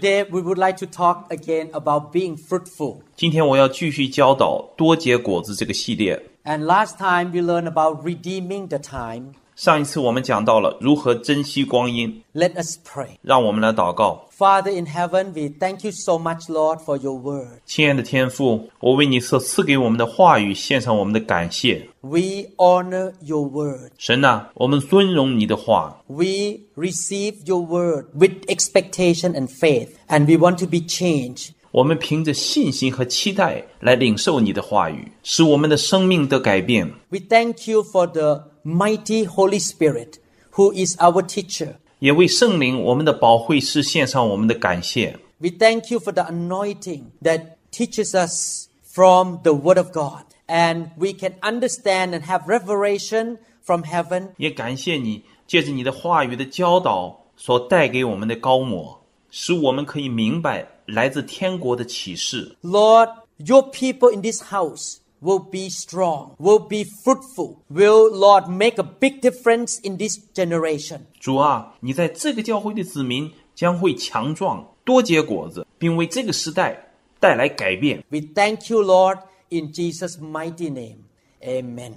Today, we would like to talk again about being fruitful. 今天我要继续教导多结果子这个系列。 And last time, we learned about redeeming the time. 上一次我们讲到了如何珍惜光阴， Let us pray. 让我们来祷告。 Father in heaven, we thank you so much, Lord, for your word. 亲爱的天父，我为你所赐给我们的话语献上我们的感谢。 We honor your word. 神呐、我们尊荣你的话， We receive your word with expectation and faith, and we want to be changed. 我们凭着信心和期待来领受你的话语，使我们的生命得改变。 We thank you for the mighty Holy Spirit, who is our teacher. 也为圣灵我们的保惠师献上我们的感谢。 We thank you for the anointing that teaches us from the Word of God. And we can understand and have revelation from heaven. 也感谢你借着你的话语的教导所带给我们的高模，使我们可以明白来自天国的启示。 Lord, your people in this house will be strong, will be fruitful, will, Lord, make a big difference in this generation. 主啊，你在这个教会的子民将会强壮，多结果子，并为这个时代带来改变。 We thank you, Lord, in Jesus' mighty name. Amen.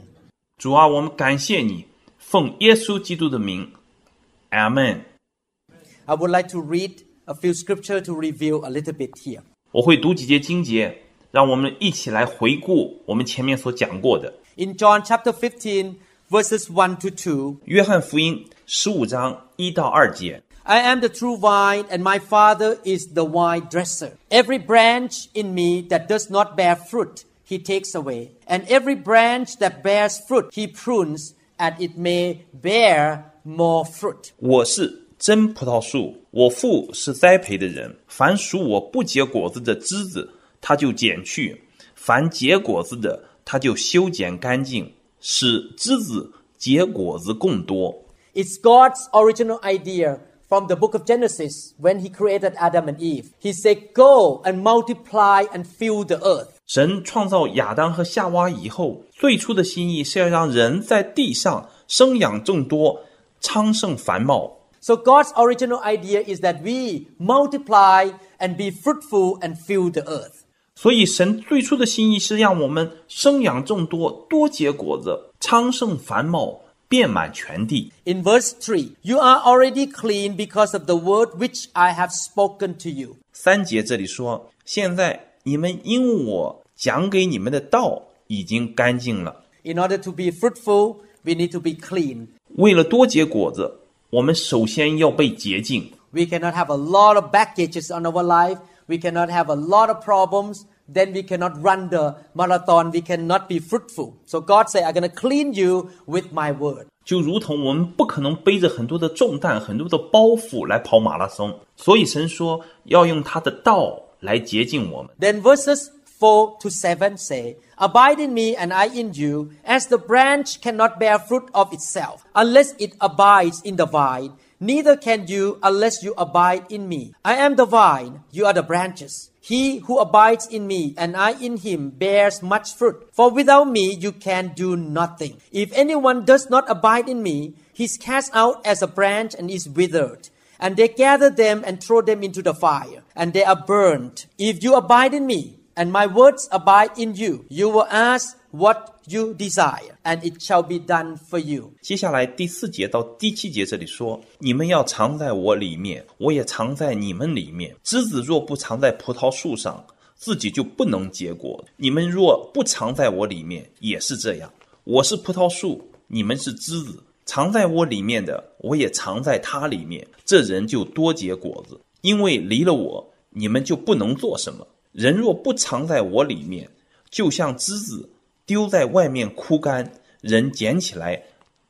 主啊，我们感谢你，奉耶稣基督的名，阿门。 I would like to read a few scripture to review a little bit here. 我会读几节经节， 让我们一起来回顾我们前面所讲过的。 In John chapter 15, verses 1 to 2, 约翰福音十五章一到二节。 I am the true vine, and my Father is the vine dresser. Every branch in me that does not bear fruit, he takes away. And every branch that bears fruit, he prunes, and it may bear more fruit. 我是真葡萄树，我父是栽培的人。凡属我不结果子的枝子， 他就剪去；凡结果子的，他就修剪干净，使枝子结果子更多。 It's God's original idea from the book of Genesis when he created Adam and Eve. He said, Go and multiply and fill the earth. 神创造亚当和夏娃以后，最初的心意是要让人在地上生养众多，昌盛繁茂。 So God's original idea is that we multiply and be fruitful and fill the earth. 所以，神最初的心意是让我们生养众多，多结果子，昌盛繁茂，遍满全地。 In verse 3, you are already clean because of the word which I have spoken to you. 三节这里说：“现在你们因我讲给你们的道已经干净了。 In order to be fruitful, we need to be clean. 为了多结果子，我们首先要被洁净。 We cannot have a lot of baggages on our life. We cannot have a lot of problems. Then we cannot run the marathon. We cannot be fruitful. So God said, I'm going to clean you with my word. 就如同我们不可能背着很多的重担、很多的包袱来跑马拉松，所以神说要用他的道来洁净我们。 Then verses 4 to 7 say, Abide in me and I in you, as the branch cannot bear fruit of itself, unless it abides in the vine. Neither can you unless you abide in me. I am the vine, you are the branches. He who abides in me and I in him bears much fruit. For without me you can do nothing. If anyone does not abide in me, he is cast out as a branch and is withered. And they gather them and throw them into the fire, and they are burned. If you abide in me, and my words abide in you, you will ask what you desire, and it shall be done for you. 接下来第四节到第七节这里说：“你们要藏在我里面，我也藏在你们里面。枝子若不藏在葡萄树上，自己就不能结果；你们若不藏在我里面，也是这样。我是葡萄树，你们是枝子。藏在我里面的，我也藏在他里面。这人就多结果子，因为离了我，你们就不能做什么。人若不藏在我里面，就像枝子丢在外面枯干，人捡起来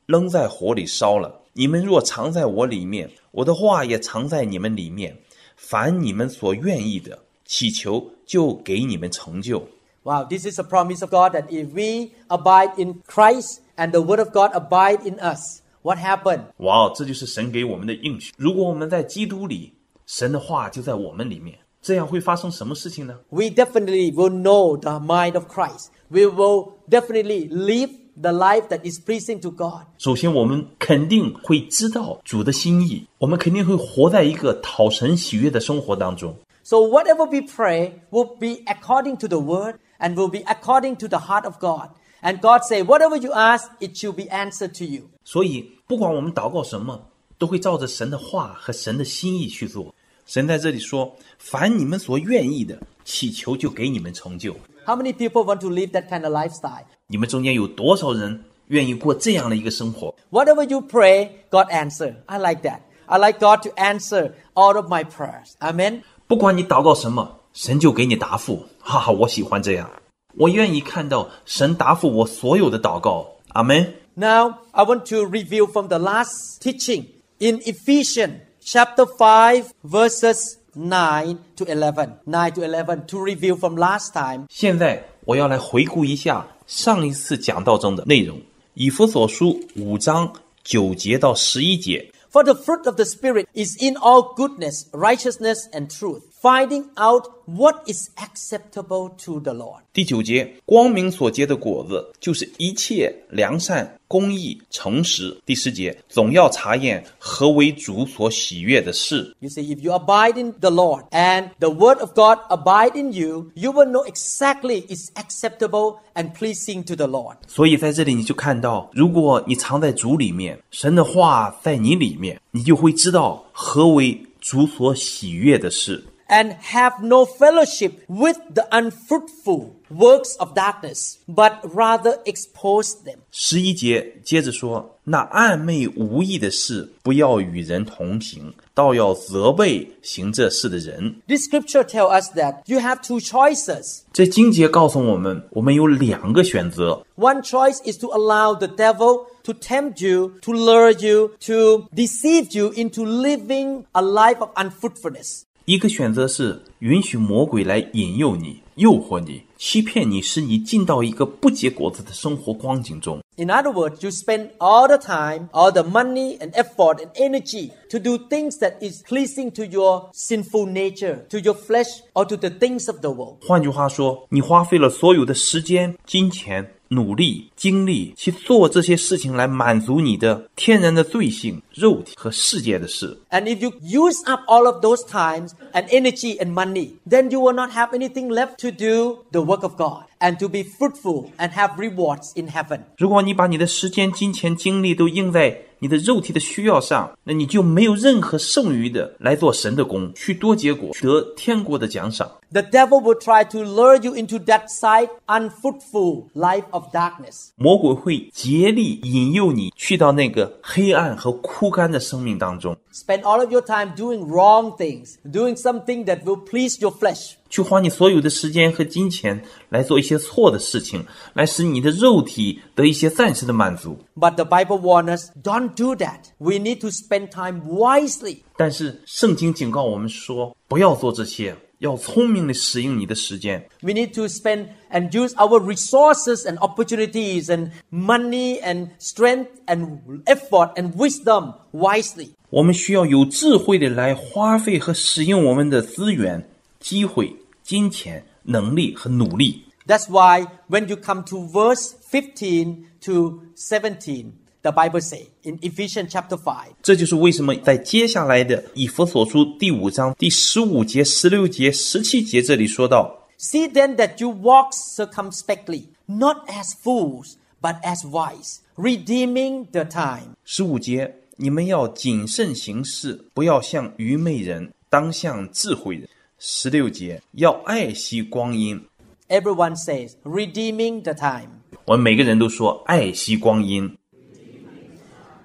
扔在火里烧了。你们若藏在我里面，我的话也藏在你们里面，凡你们所愿意的，祈求就给你们成就。Wow, this is a promise of God that if we abide in Christ and the Word of God abide in us, what happened? 哇哦，这就是神给我们的应许。如果我们在基督里，神的话就在我们里面，这样会发生什么事情呢？ We definitely will know the mind of Christ. We will definitely live the life that is pleasing to God. 首先，我们肯定会知道主的心意，我们肯定会活在一个讨神喜悦的生活当中。 So whatever we pray will be according to the word and will be according to the heart of God. And God say, whatever you ask, it shall be answered to you. 所以，不管我们祷告什么，都会照着神的话和神的心意去做。 神在这里说：“凡你们所愿意的，祈求就给你们成就。 How many people want to live that kind of lifestyle? ”你们中间有多少人愿意过这样的一个生活？ Whatever you pray, God answer. I like that. I like God to answer all of my prayers. Amen. 不管你祷告什么，神就给你答复。哈哈，我喜欢这样，我愿意看到神答复我所有的祷告。阿门。 Now, I want to review from the last teaching in Ephesians chapter 5 verses 9 to 11. 9 to 11 to review from last time. 现在我要来回顾一下上一次讲道中的内容，《以弗所书》五章九节到十一节。 For the fruit of the Spirit is in all goodness, righteousness, and truth, Finding out what is acceptable to the Lord. 第九节，光明所结的果子就是一切良善、公义、诚实。第十节，总要查验何为主所喜悦的事。You see, if you abide in the Lord and the Word of God abide in you, you will know exactly is acceptable and pleasing to the Lord. 所以在这里你就看到，如果你藏在主里面，神的话在你里面，你就会知道何为主所喜悦的事。and have no fellowship with the unfruitful works of darkness, but rather expose them. 十一节接着说：“那暧昧无益的事，不要与人同行，倒要责备行这事的人。 This scripture tells us that you have two choices. ”这经节告诉我们，我们有两个选择。 One choice is to allow the devil to tempt you, to lure you, to deceive you into living a life of unfruitfulness. 一个选择是允许魔鬼来引诱你、诱惑你、欺骗你，使你进到一个不结果子的生活光景中。In other words, you spend all the time, all the money and effort and energy to do things that is pleasing to your sinful nature, to your flesh, or to the things of the world. 换句话说，你花费了所有的时间、金钱、努力、精力去做这些事情，来满足你的天然的罪性、肉体和世界的事。And if you use up all of those times and energy and money, then you will not have anything left to do the work of God and to be fruitful and have rewards in heaven. 如果你把你的时间、金钱、精力都用在你的肉体的需要上，那你就没有任何剩余的来做神的工，去多结果，得天国的奖赏。The devil will try to lure you into that side unfruitful life of darkness. 魔鬼会竭力引诱你去到那个黑暗和枯干的生命当中， Spend all of your time doing wrong things, doing something that will please your flesh. 去花你所有的时间和金钱来做一些错的事情，来使你的肉体得一些暂时的满足。 But the Bible warns us, don't do that. We need to spend time wisely. 但是圣经警告我们说，不要做这些， 要聪明的使用你的时间。 We need to spend and use our resources and opportunities and money and strength and effort and wisdom wisely. 我们需要有智慧的来花费和使用我们的资源、机会、金钱、能力和努力。 That's why when you come to verse 15 to 17, the Bible say in Ephesians chapter five，这就是为什么在接下来的以弗所书第五章第十五节、十六节、十七节这里说到：See then that you walk circumspectly, not as fools, but as wise, redeeming the time. 十五节，你们要谨慎行事，不要像愚昧人，当像智慧人。十六节，要爱惜光阴。Everyone says, redeeming the time. 我们每个人都说爱惜光阴，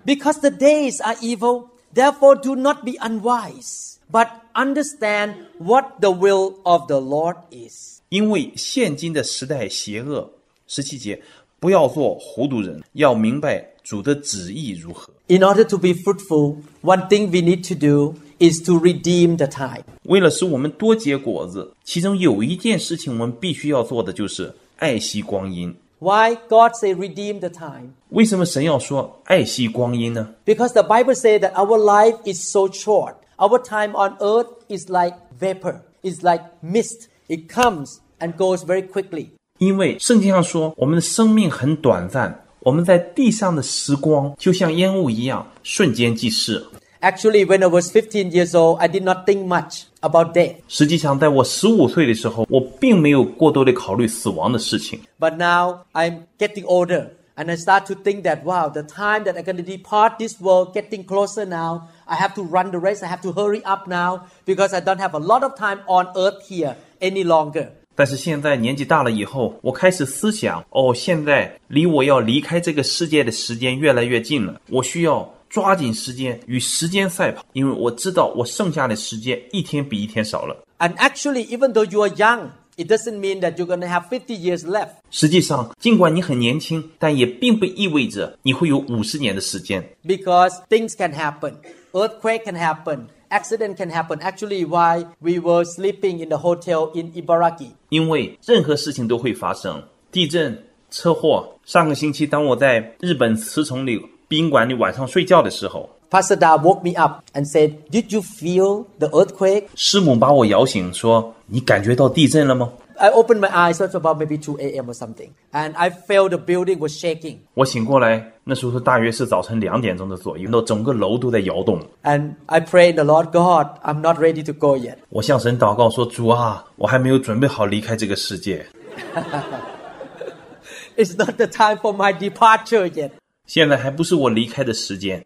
Because the days are evil, therefore do not be unwise, but understand what the will of the Lord is. 因为现今的时代邪恶。十七节，不要做糊涂人，要明白主的旨意如何。 In order to be fruitful, one thing we need to do is to redeem the time. 为了使我们多结果子，其中有一件事情我们必须要做的就是爱惜光阴。 Why God say redeem the time? 为什么神要说爱惜光阴呢？ Because the Bible says that our life is so short. Our time on earth is like vapor, is like mist. It comes and goes very quickly. 因为圣经上说，我们的生命很短暂，我们在地上的时光就像烟雾一样，瞬间即逝。 Actually, when I was 15 years old, I did not think much about death. 实际上，在我十五岁的时候，我并没有过多的考虑死亡的事情。 But now I'm getting older and I start to think that, wow, the time that I'm going to depart this world getting closer now. I have to run the race. I have to hurry up now because I don't have a lot of time on earth here any longer. 但是现在年纪大了以后，我开始思想：哦，现在离我要离开这个世界的时间越来越近了，我需要 抓紧时间与时间赛跑，因为我知道我剩下的时间一天比一天少了。 And actually, even though you are young, it doesn't mean that you're going to have 50 years left. 实际上，尽管你很年轻，但也并不意味着你会有五十年的时间， because things can happen. Earthquake can happen. Accident can happen. Actually, why we were sleeping in the hotel in Ibaraki. 因为任何事情都会发生，地震、车祸。上个星期，当我在日本茨城里 宾馆里晚上睡觉的时候， Pastor Da woke me up and said, Did you feel the earthquake? 师母把我摇醒，说：“你感觉到地震了吗 I opened my eyes, it was about maybe 2 a.m. or something, and I felt the building was shaking.？” 我醒过来，那时候大约是早晨两点钟的左右，那整个楼都在摇动。 And I prayed, the Lord God, I'm not ready to go yet. 我向神祷告说：“主啊，我还没有准备好离开这个世界， It's not the time for my departure yet. 现在还不是我离开的时间。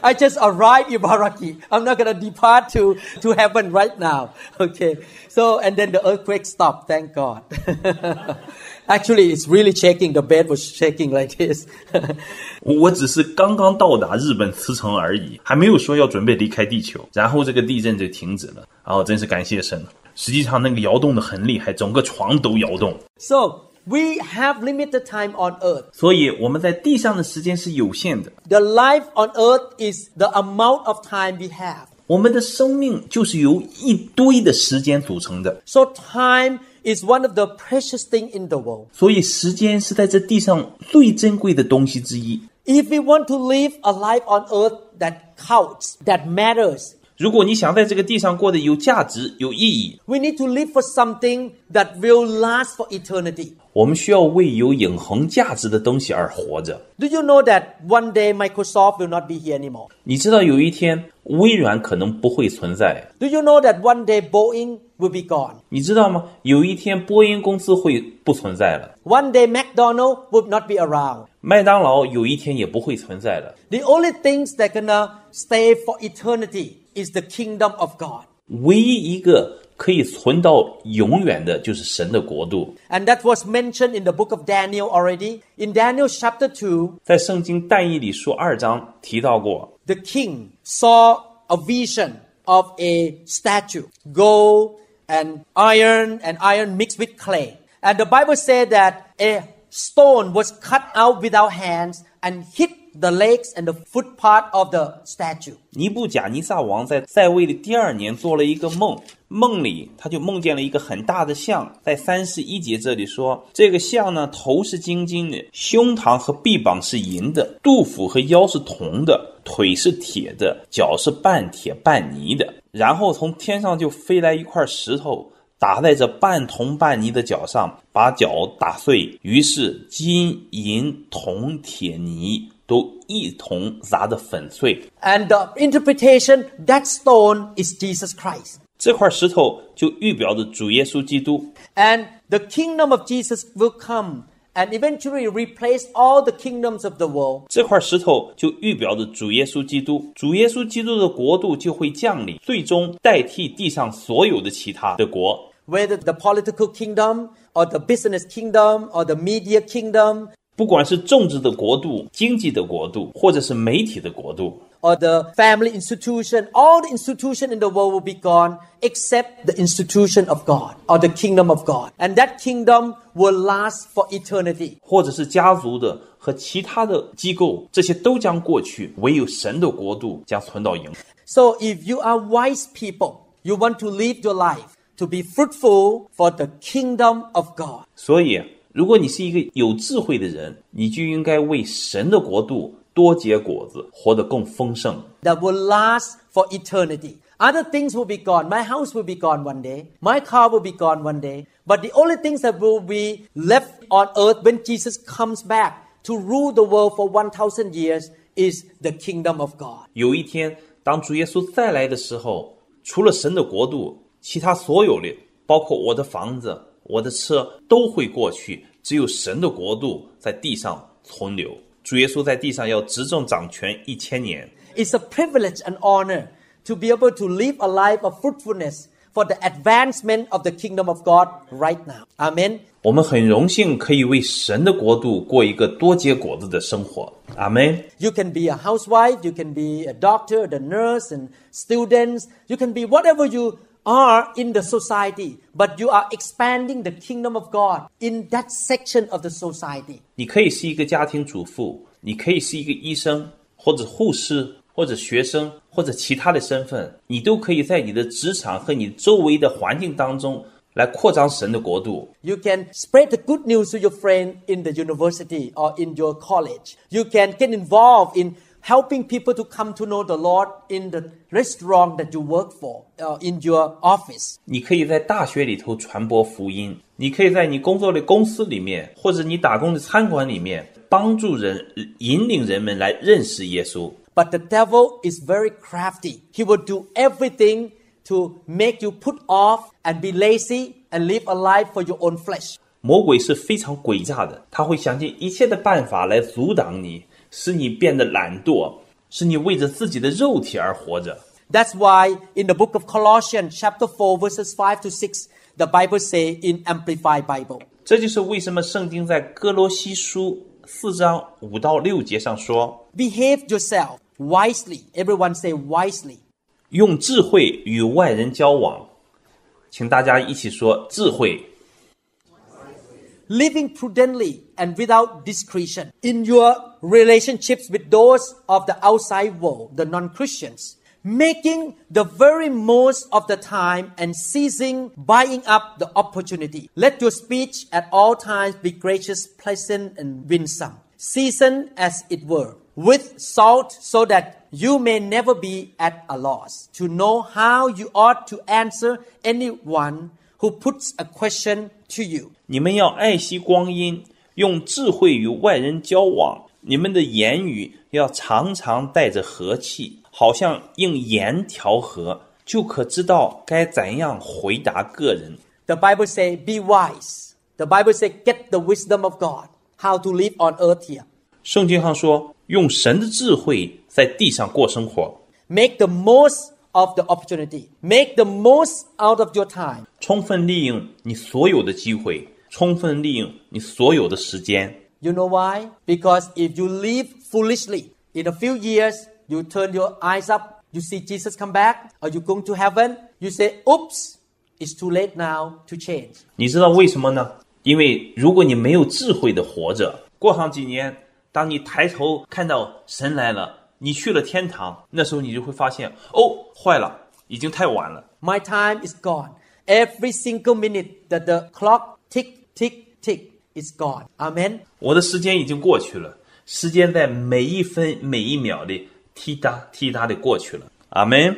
I just arrived in Ibaraki. I'm not going to depart to, to heaven right now. Okay. So, and then the earthquake stopped. Thank God. Actually, it's really shaking. The bed was shaking like this. 我只是刚刚到达日本茨城而已，还没有说要准备离开地球。然后这个地震就停止了。啊，真是感谢神！实际上那个摇动的很厉害，整个床都摇动。So we have limited time on earth. 所以我们在地上的时间是有限的， The life on earth is the amount of time we have. 我们的生命就是由一堆的时间组成的。 So, time is one of the precious thing in the world. 所以时间是在这地上最珍贵的东西之一。 If we want to live a life on earth that counts, that matters, 如果你想在这个地上过得有价值、有意义， we need to live for something that will last for eternity. 我们需要为有永恒价值的东西而活着。 Do you know that one day Microsoft will not be here anymore? 你知道有一天微软可能不会存在， Do you know that one day Boeing will be gone? 你知道吗？有一天波音公司会不存在了， One day McDonald will not be around. 麦当劳有一天也不会存在了。 The only things that gonna stay for eternity is the kingdom of God. 唯一一个可以存到永远的就是神的国度。 And that was mentioned in the book of Daniel already. In Daniel chapter 2, 在圣经但以理书二章提到过， the king saw a vision of a statue, gold and iron and iron mixed with clay. And the Bible said that a stone was cut out without hands and hit the legs and the foot part of the statue. 尼布甲尼撒王在在位的第二年做了一个梦，梦里他就梦见了一个很大的象，在三十一节这里说，这个象呢头是金金的，胸膛和臂膀是银的，肚腹和腰是铜的，腿是铁的，脚是半铁半泥的。然后从天上就飞来一块石头，打在这半铜半泥的脚上，把脚打碎。于是金银铜铁泥都一同砸得粉碎。 And the interpretation, that stone is Jesus Christ. 这块石头就预表着主耶稣基督， And the kingdom of Jesus will come and eventually replace all the kingdoms of the world. 这块石头就预表着主耶稣基督，主耶稣基督的国度就会降临，最终代替地上所有的其他的国。 Whether the political kingdom or the business kingdom or the media kingdom, 不管是政治的国度、经济的国度，或者是媒体的国度， or the family institution, all the institution in the world will be gone except the institution of God or the kingdom of God. And that kingdom will last for eternity. 或者是家族的和其他的机构，这些都将过去，唯有神的国度将存到永远。 So if you are wise people, you want to live your life to be fruitful for the kingdom of God. 所以， 如果你是一个有智慧的人，你就应该为神的国度多结果子，活得更丰盛。 that will last for eternity. Other things will be gone. My house will be gone one day. My car will be gone one day. But the only things that will be left on earth when Jesus comes back to rule the world for 1,000 years is the kingdom of God. 有一天，当主耶稣再来的时候，除了神的国度，其他所有的，包括我的房子、 我的车，都会过去，只有神的国度在地上存留。主耶稣在地上要执政掌权一千年。 It's a privilege and honor to be able to live a life of fruitfulness for the advancement of the kingdom of God right now. Amen. 我们很荣幸可以为神的国度过一个多结果子的生活。阿门。 You can be a housewife, you can be a doctor, the nurse, and students. You can be whatever you are in the society, but you are expanding the kingdom of God in that section of the society. 你可以是一个家庭主妇，你可以是一个医生，或者护士，或者学生，或者其他的身份，你都可以在你的职场和你周围的环境当中来扩张神的国度。 You can spread the good news to your friend in the university or in your college. You can get involved in helping people to come to know the Lord in the restaurant that you work for, or in your office. 你可以在大学里头传播福音，你可以在你工作的公司里面，或者你打工的餐馆里面，帮助人、引领人们来认识耶稣。 But the devil is very crafty. He will do everything to make you put off and be lazy and live a life for your own flesh. 魔鬼是非常诡诈的，他会想尽一切的办法来阻挡你， 使你变得懒惰，使你为着自己的肉体而活着。That's why in the book of Colossians chapter four verses five to six, the Bible say in amplified Bible 这就是为什么圣经在哥罗西书四章五到六节上说，behave yourself wisely everyone say wisely 用智慧与外人交往。请大家一起说智慧，living prudently and without discretion in your relationships with those of the outside world, the non Christians, making the very most of the time and seizing, buying up the opportunity. Let your speech at all times be gracious, pleasant, and winsome, seasoned as it were with salt, so that you may never be at a loss to know how you ought to answer anyone who puts a question to you. 你们要爱惜光阴，用智慧与外人交往。你们的言语要常常带着和气，好像用盐调和，就可知道该怎样回答个人。The Bible say, be wise. The Bible say, get the wisdom of God. How to live on earth here. 圣经上说，用神的智慧在地上过生活，Make the most of the opportunity. Make the most out of your time. 充分利用你所有的机会，充分利用你所有的时间。 You know why? Because if you live foolishly, in a few years, you turn your eyes up, you see Jesus come back, or you going to heaven, you say, oops, it's too late now to change. 你知道为什么呢？因为如果你没有智慧的活着，过上几年，当你抬头看到神来了，你去了天堂，那时候你就会发现，哦，坏了，已经太晚了。 My time is gone. Every single minute that the clock tick, tick, tick is gone. Amen. 我的时间已经过去了，时间在每一分每一秒的滴答滴答的过去了。Amen.。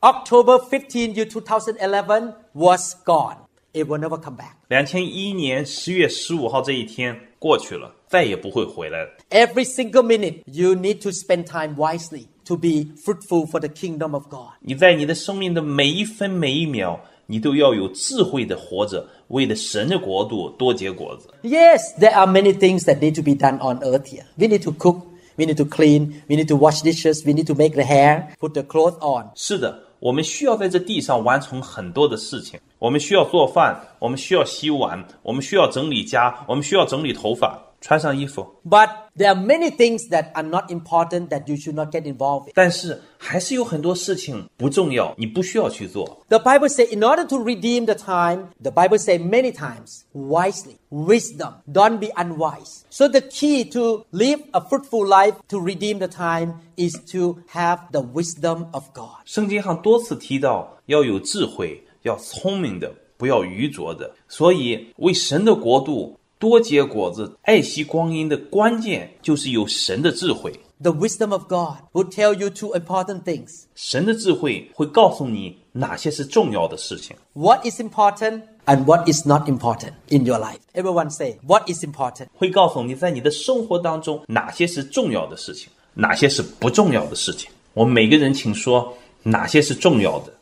October 15, year 2011 was gone. It will never come back. 两千一一年十月十五号这一天过去了，再也不会回来了。Every single minute, you need to spend time wisely to be fruitful for the kingdom of God. 你在你的生命的每一分每一秒，你都要有智慧的活着，为了神的国度多结果子。Yes, there are many things that need to be done on earth here. We need to cook, we need to clean, we need to wash dishes, we need to make the hair, put the clothes on. 是的，我们需要在这地上完成很多的事情。我们需要做饭，我们需要洗碗，我们需要整理家，我们需要整理头发。穿上衣服。 But there are many things that are not important that you should not get involved in. 但是还是有很多事情不重要，你不需要去做。 The Bible says, in order to redeem the time, the Bible says many times, wisely, wisdom, don't be unwise. So the key to live a fruitful life to redeem the time is to have the wisdom of God. 圣经上多次提到要有智慧，要聪明的，不要愚拙的。所以为神的国度 多结果子、爱惜光阴的关键就是有神的智慧。 The wisdom of God will tell you two important things. 神的智慧会告诉你哪些是重要的事情， What is important and what is not important in your life. Everyone say, what is important? 会告诉你在你的生活当中哪些是重要的事情，哪些是不重要的事情。我们每个人请说哪些是重要的，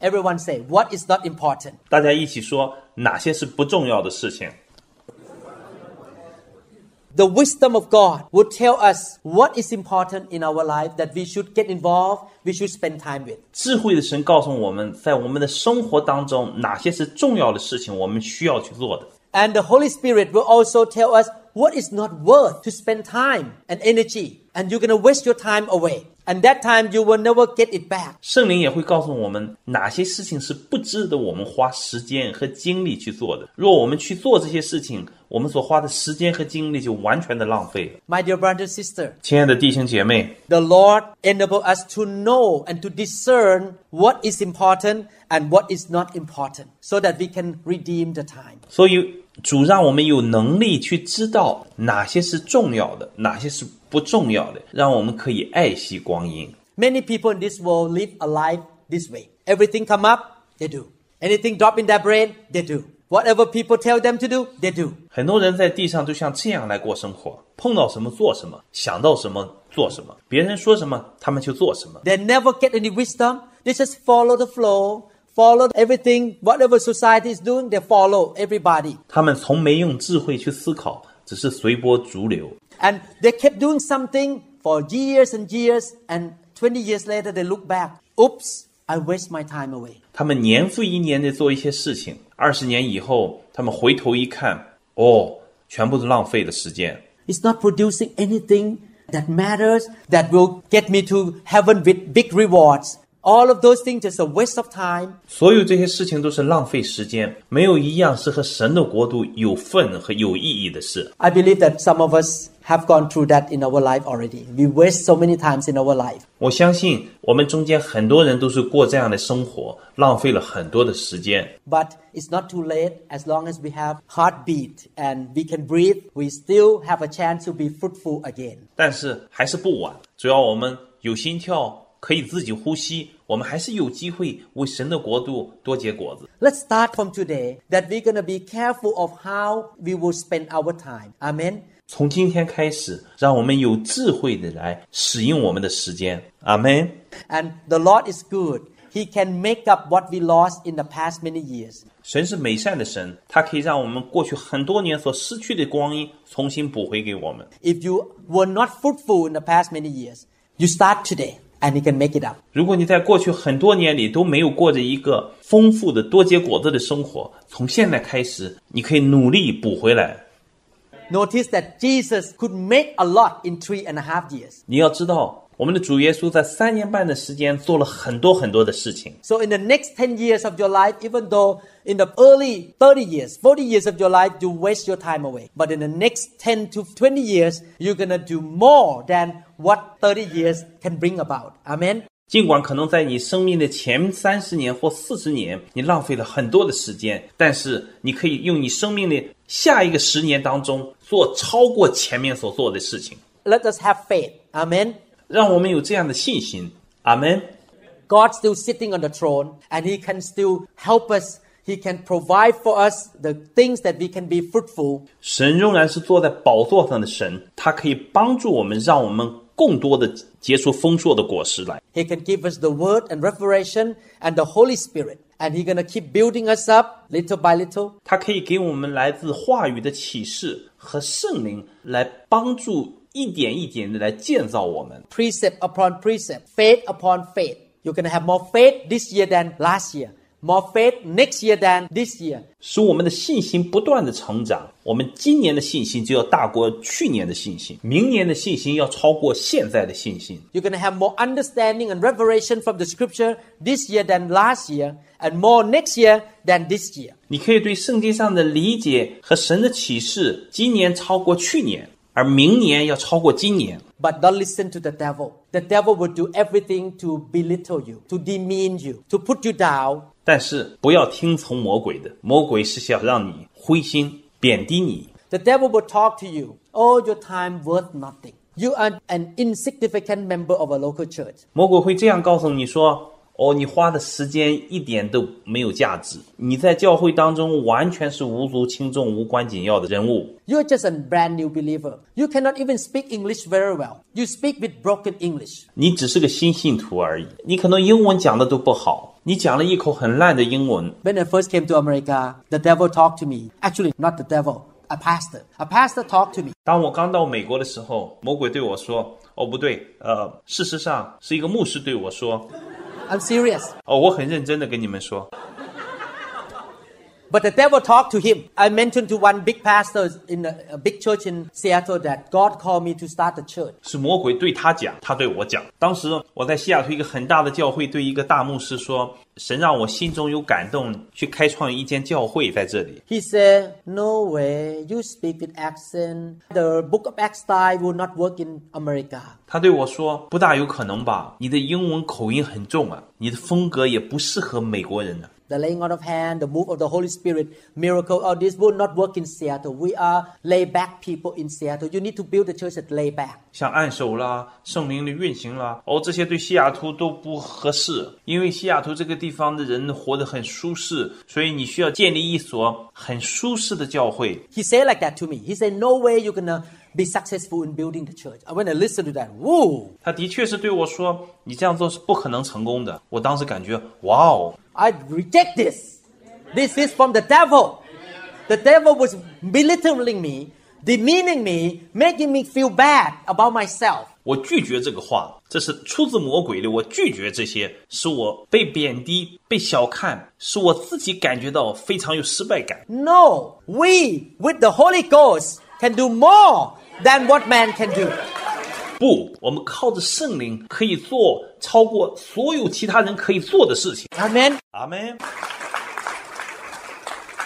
Everyone say, what is not important? 大家一起说 哪些是不重要的事情。 The wisdom of God will tell us what is important in our life that we should get involved, we should spend time with. 智慧的神告诉我们在我们的生活当中哪些是重要的事情，我们需要去做的。 And the Holy Spirit will also tell us what is not worth to spend time and energy. And you're going to waste your time away. And that time you will never get it back. 圣灵也会告诉我们哪些事情是不值得我们花时间和精力去做的。若我们去做这些事情，我们所花的时间和精力就完全的浪费了。 My dear brother and sister, 亲爱的弟兄姐妹， the Lord enable us to know and to discern what is important and what is not important so that we can redeem the time. 所以 主让我们有能力去知道哪些是重要的，哪些是不重要的，让我们可以爱惜光阴。 Many people in this world live a life this way. Everything come up, they do. Anything drop in their brain, they do. Whatever people tell them to do, they do. 很多人在地上就像这样来过生活，碰到什么做什么，想到什么做什么，别人说什么他们就做什么。 They never get any wisdom. They just follow the flow, follow everything, whatever society is doing, they follow everybody. 他们从没用智慧去思考，只是随波逐流。 And they kept doing something for years and years, and 20 years later they look back. Oops, I waste my time away. 他们年复一年的做一些事情，二十年以后，他们回头一看，哦，全部是浪费的时间。 It's not producing anything that matters, that will get me to heaven with big rewards. All of those things is a waste of time. 所有这些事情都是浪费时间，没有一样是和神的国度有份和有意义的事。 I believe that some of us have gone through that in our life already. We waste so many times in our life. 我相信我们中间很多人都是过这样的生活，浪费了很多的时间。 But it's not too late. As long as we have heartbeat and we can breathe, we still have a chance to be fruitful again. 但是还是不晚，只要我们有心跳， 可以自己呼吸，我们还是有机会为神的国度多结果子。 Let's start from today that we're going to be careful of how we will spend our time. Amen. 从今天开始，让我们有智慧的来使用我们的时间。阿门。 And the Lord is good. He can make up what we lost in the past many years. 神是美善的神，他可以让我们过去很多年所失去的光阴重新补回给我们。 If you were not fruitful in the past many years, you start today and He can make it up. 如果你在过去很多年里都没有过着一个丰富的多结果子的生活，从现在开始，你可以努力补回来。 Notice that Jesus could make a lot in three and a half years. 你要知道，我们的主耶稣在三年半的时间做了很多很多的事情。 So in the next 10 years of your life, even though in the early 30 years, 40 years of your life, you waste your time away. But in the next 10 to 20 years, you're going to do more than what 30 years can bring about. Amen. 尽管可能在你生命的前三十年或四十年，你浪费了很多的时间，但是你可以用你生命的下一个十年当中做超过前面所做的事情。 Let us have faith. Amen. 让我们有这样的信心。阿门。 God's still sitting on the throne and He can still help us. He can provide for us the things that we can be fruitful. 神仍然是坐在宝座上的神，他可以帮助我们，让我们 更多的结出丰硕的果实来。 He can give us the word and revelation and the Holy Spirit. And He's going to keep building us up little by little. 他可以给我们来自话语的启示和圣灵来帮助，一点一点的来建造我们。 precept upon precept, faith upon faith. You're going to have more faith this year than last year. more faith next year than this year. 使我们的信心不断的成长。我们今年的信心就要大过去年的信心，明年的信心要超过现在的信心。 You're going to have more understanding and revelation from the scripture this year than last year, and more next year than this year. 你可以对圣经上的理解和神的启示，今年超过去年，而明年要超过今年。 But don't listen to the devil. The devil will do everything to belittle you, to demean you, to put you down. 但是不要听从魔鬼的，魔鬼是想让你灰心、贬低你。 The devil will talk to you. Oh, your time worth nothing. You are an insignificant member of a local church. 魔鬼会这样告诉你说：“哦，你花的时间一点都没有价值，你在教会当中完全是无足轻重、无关紧要的人物。 You're just a brand new believer. You cannot even speak English very well. You speak with broken English. 你只是个新信徒而已，你可能英文讲的都不好， 你讲了一口很烂的英文。 When I first came to America, the devil talked to me. Actually, not the devil, a pastor. A pastor talked to me. 当我刚到美国的时候，魔鬼对我说：‘哦，不对，呃，事实上是一个牧师对我说， I'm serious. 哦，我很认真的跟你们说， But the devil talked to him. I mentioned to one big pastor in a, a big church in Seattle that God called me to start a church. 是魔鬼对他讲，他对我讲。当时我在西雅图一个很大的教会，对一个大牧师说：“神让我心中有感动，去开创一间教会在这里。 He said, No way, you speak with accent. The book of Acts style will not work in America. ”他对我说：“不大有可能吧？你的英文口音很重啊，你的风格也不适合美国人呢、 The laying on of hand, the move of the Holy Spirit, miracle, all this will not work in Seattle. We are lay back people in Seattle. You need to build a church that lay back. 像按手啦、圣灵的运行啦，哦，这些对西雅图都不合适，因为西雅图这个地方的人活得很舒适，所以你需要建立一所很舒适的教会。 He said like that to me. He said, No way you're gonna be successful in building the church. And when I listened to that, woo, 他的确是对我说：“你这样做是不可能成功的。”我当时感觉，哇哦， I reject this. This is from the devil. The devil was belittling me, demeaning me, making me feel bad about myself. 我拒绝这个话，这是出自魔鬼的。我拒绝这些，使我被贬低、被小看，使我自己感觉到非常有失败感。 No, we with the Holy Ghost can do more than what man can do. 不，我们靠着圣灵可以做超过所有其他人可以做的事情。 Amen. 阿门。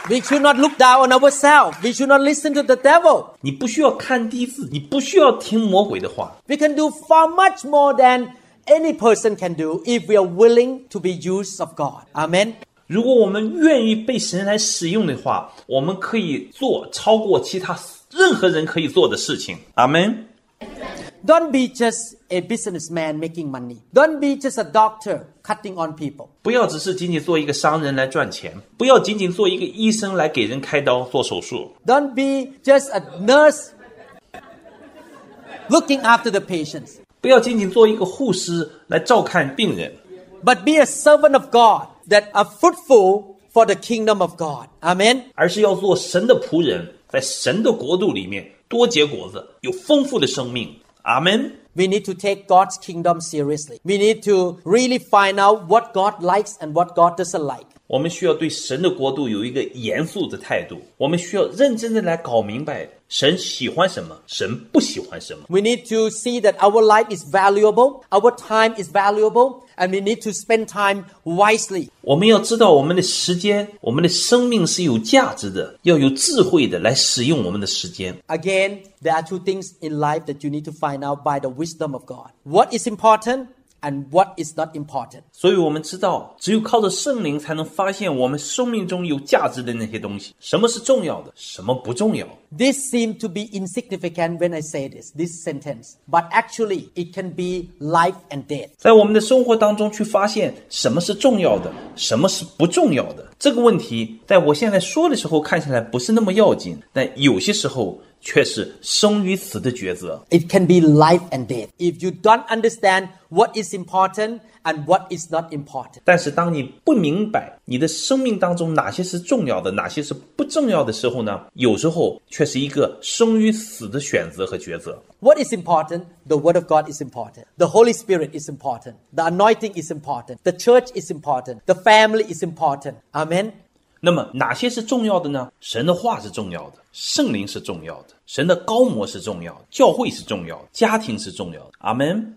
We should not look down on ourselves. We should not listen to the devil. 你不需要看低自己，你不需要听魔鬼的话。 We can do far much more than any person can do if we are willing to be used of God. Amen. 如果我们愿意被神来使用的话，我们可以做超过其他 任何人可以做的事情。阿门。 Don't be just a businessman making money. Don't be just a doctor cutting on people. 不要只是仅仅做一个商人来赚钱，不要仅仅做一个医生来给人开刀做手术， Don't be just a nurse looking after the patients. 不要仅仅做一个护士来照看病人， But be a servant of God that are fruitful for the kingdom of God. Amen. 而是要做神的仆人， 在神的国度里面多结果子，有丰富的生命。阿门。We need to take God's kingdom seriously. We need to really find out what God likes and what God doesn't like. 我们需要对神的国度有一个严肃的态度，我们需要认真的来搞明白神喜欢什么，神不喜欢什么。 We need to see that our life is valuable, our time is valuable, and we need to spend time wisely. 我们要知道我们的时间，我们的生命是有价值的，要有智慧的来使用我们的时间。 Again, there are two things in life that you need to find out by the wisdom of God. What is important and what is not important. 所以我们知道，只有靠着圣灵，才能发现我们生命中有价值的那些东西，什么是重要的，什么不重要。 This seems to be insignificant when I say this, this sentence, but actually it can be life and death. 在我们的生活当中去发现什么是重要的，什么是不重要的。这个问题，在我现在说的时候看起来不是那么要紧，但有些时候却是生与死的抉择。 It can be life and death. If you don't understand what is important and what is not important. 但是当你不明白你的生命当中哪些是重要的，哪些是不重要的时候呢，有时候却却是一个生与死的选择和抉择。What is important? The Word of God is important. The Holy Spirit is important. The anointing is important. The church is important. The family is important. Amen. 那么哪些是重要的呢？神的话是重要的，圣灵是重要的，神的高模是重要的，教会是重要的，家庭是重要的。阿门。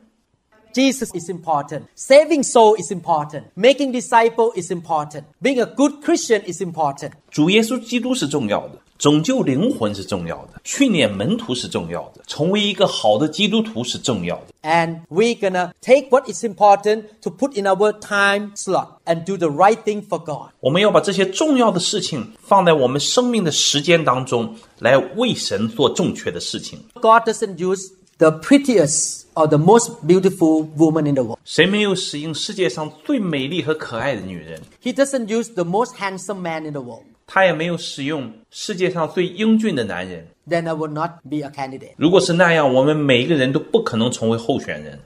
Jesus is important. Saving soul is important. Making disciple is important. Being a good Christian is important. 主耶稣基督是重要的，拯救灵魂是重要的，训练门徒是重要的，成为一个好的基督徒是重要的。 And we're gonna take what is important to put in our time slot and do the right thing for God. 我们要把这些重要的事情放在我们生命的时间当中，来为神做正确的事情。 God doesn't use the prettiest or the most beautiful woman in the world. 谁没有使用世界上最美丽和可爱的女人？ He doesn't use the most handsome man in the world. 他也没有使用世界上最英俊的男人。 Then I will not be a candidate. 如果是那样，我们每一个人都不可能成为候选人。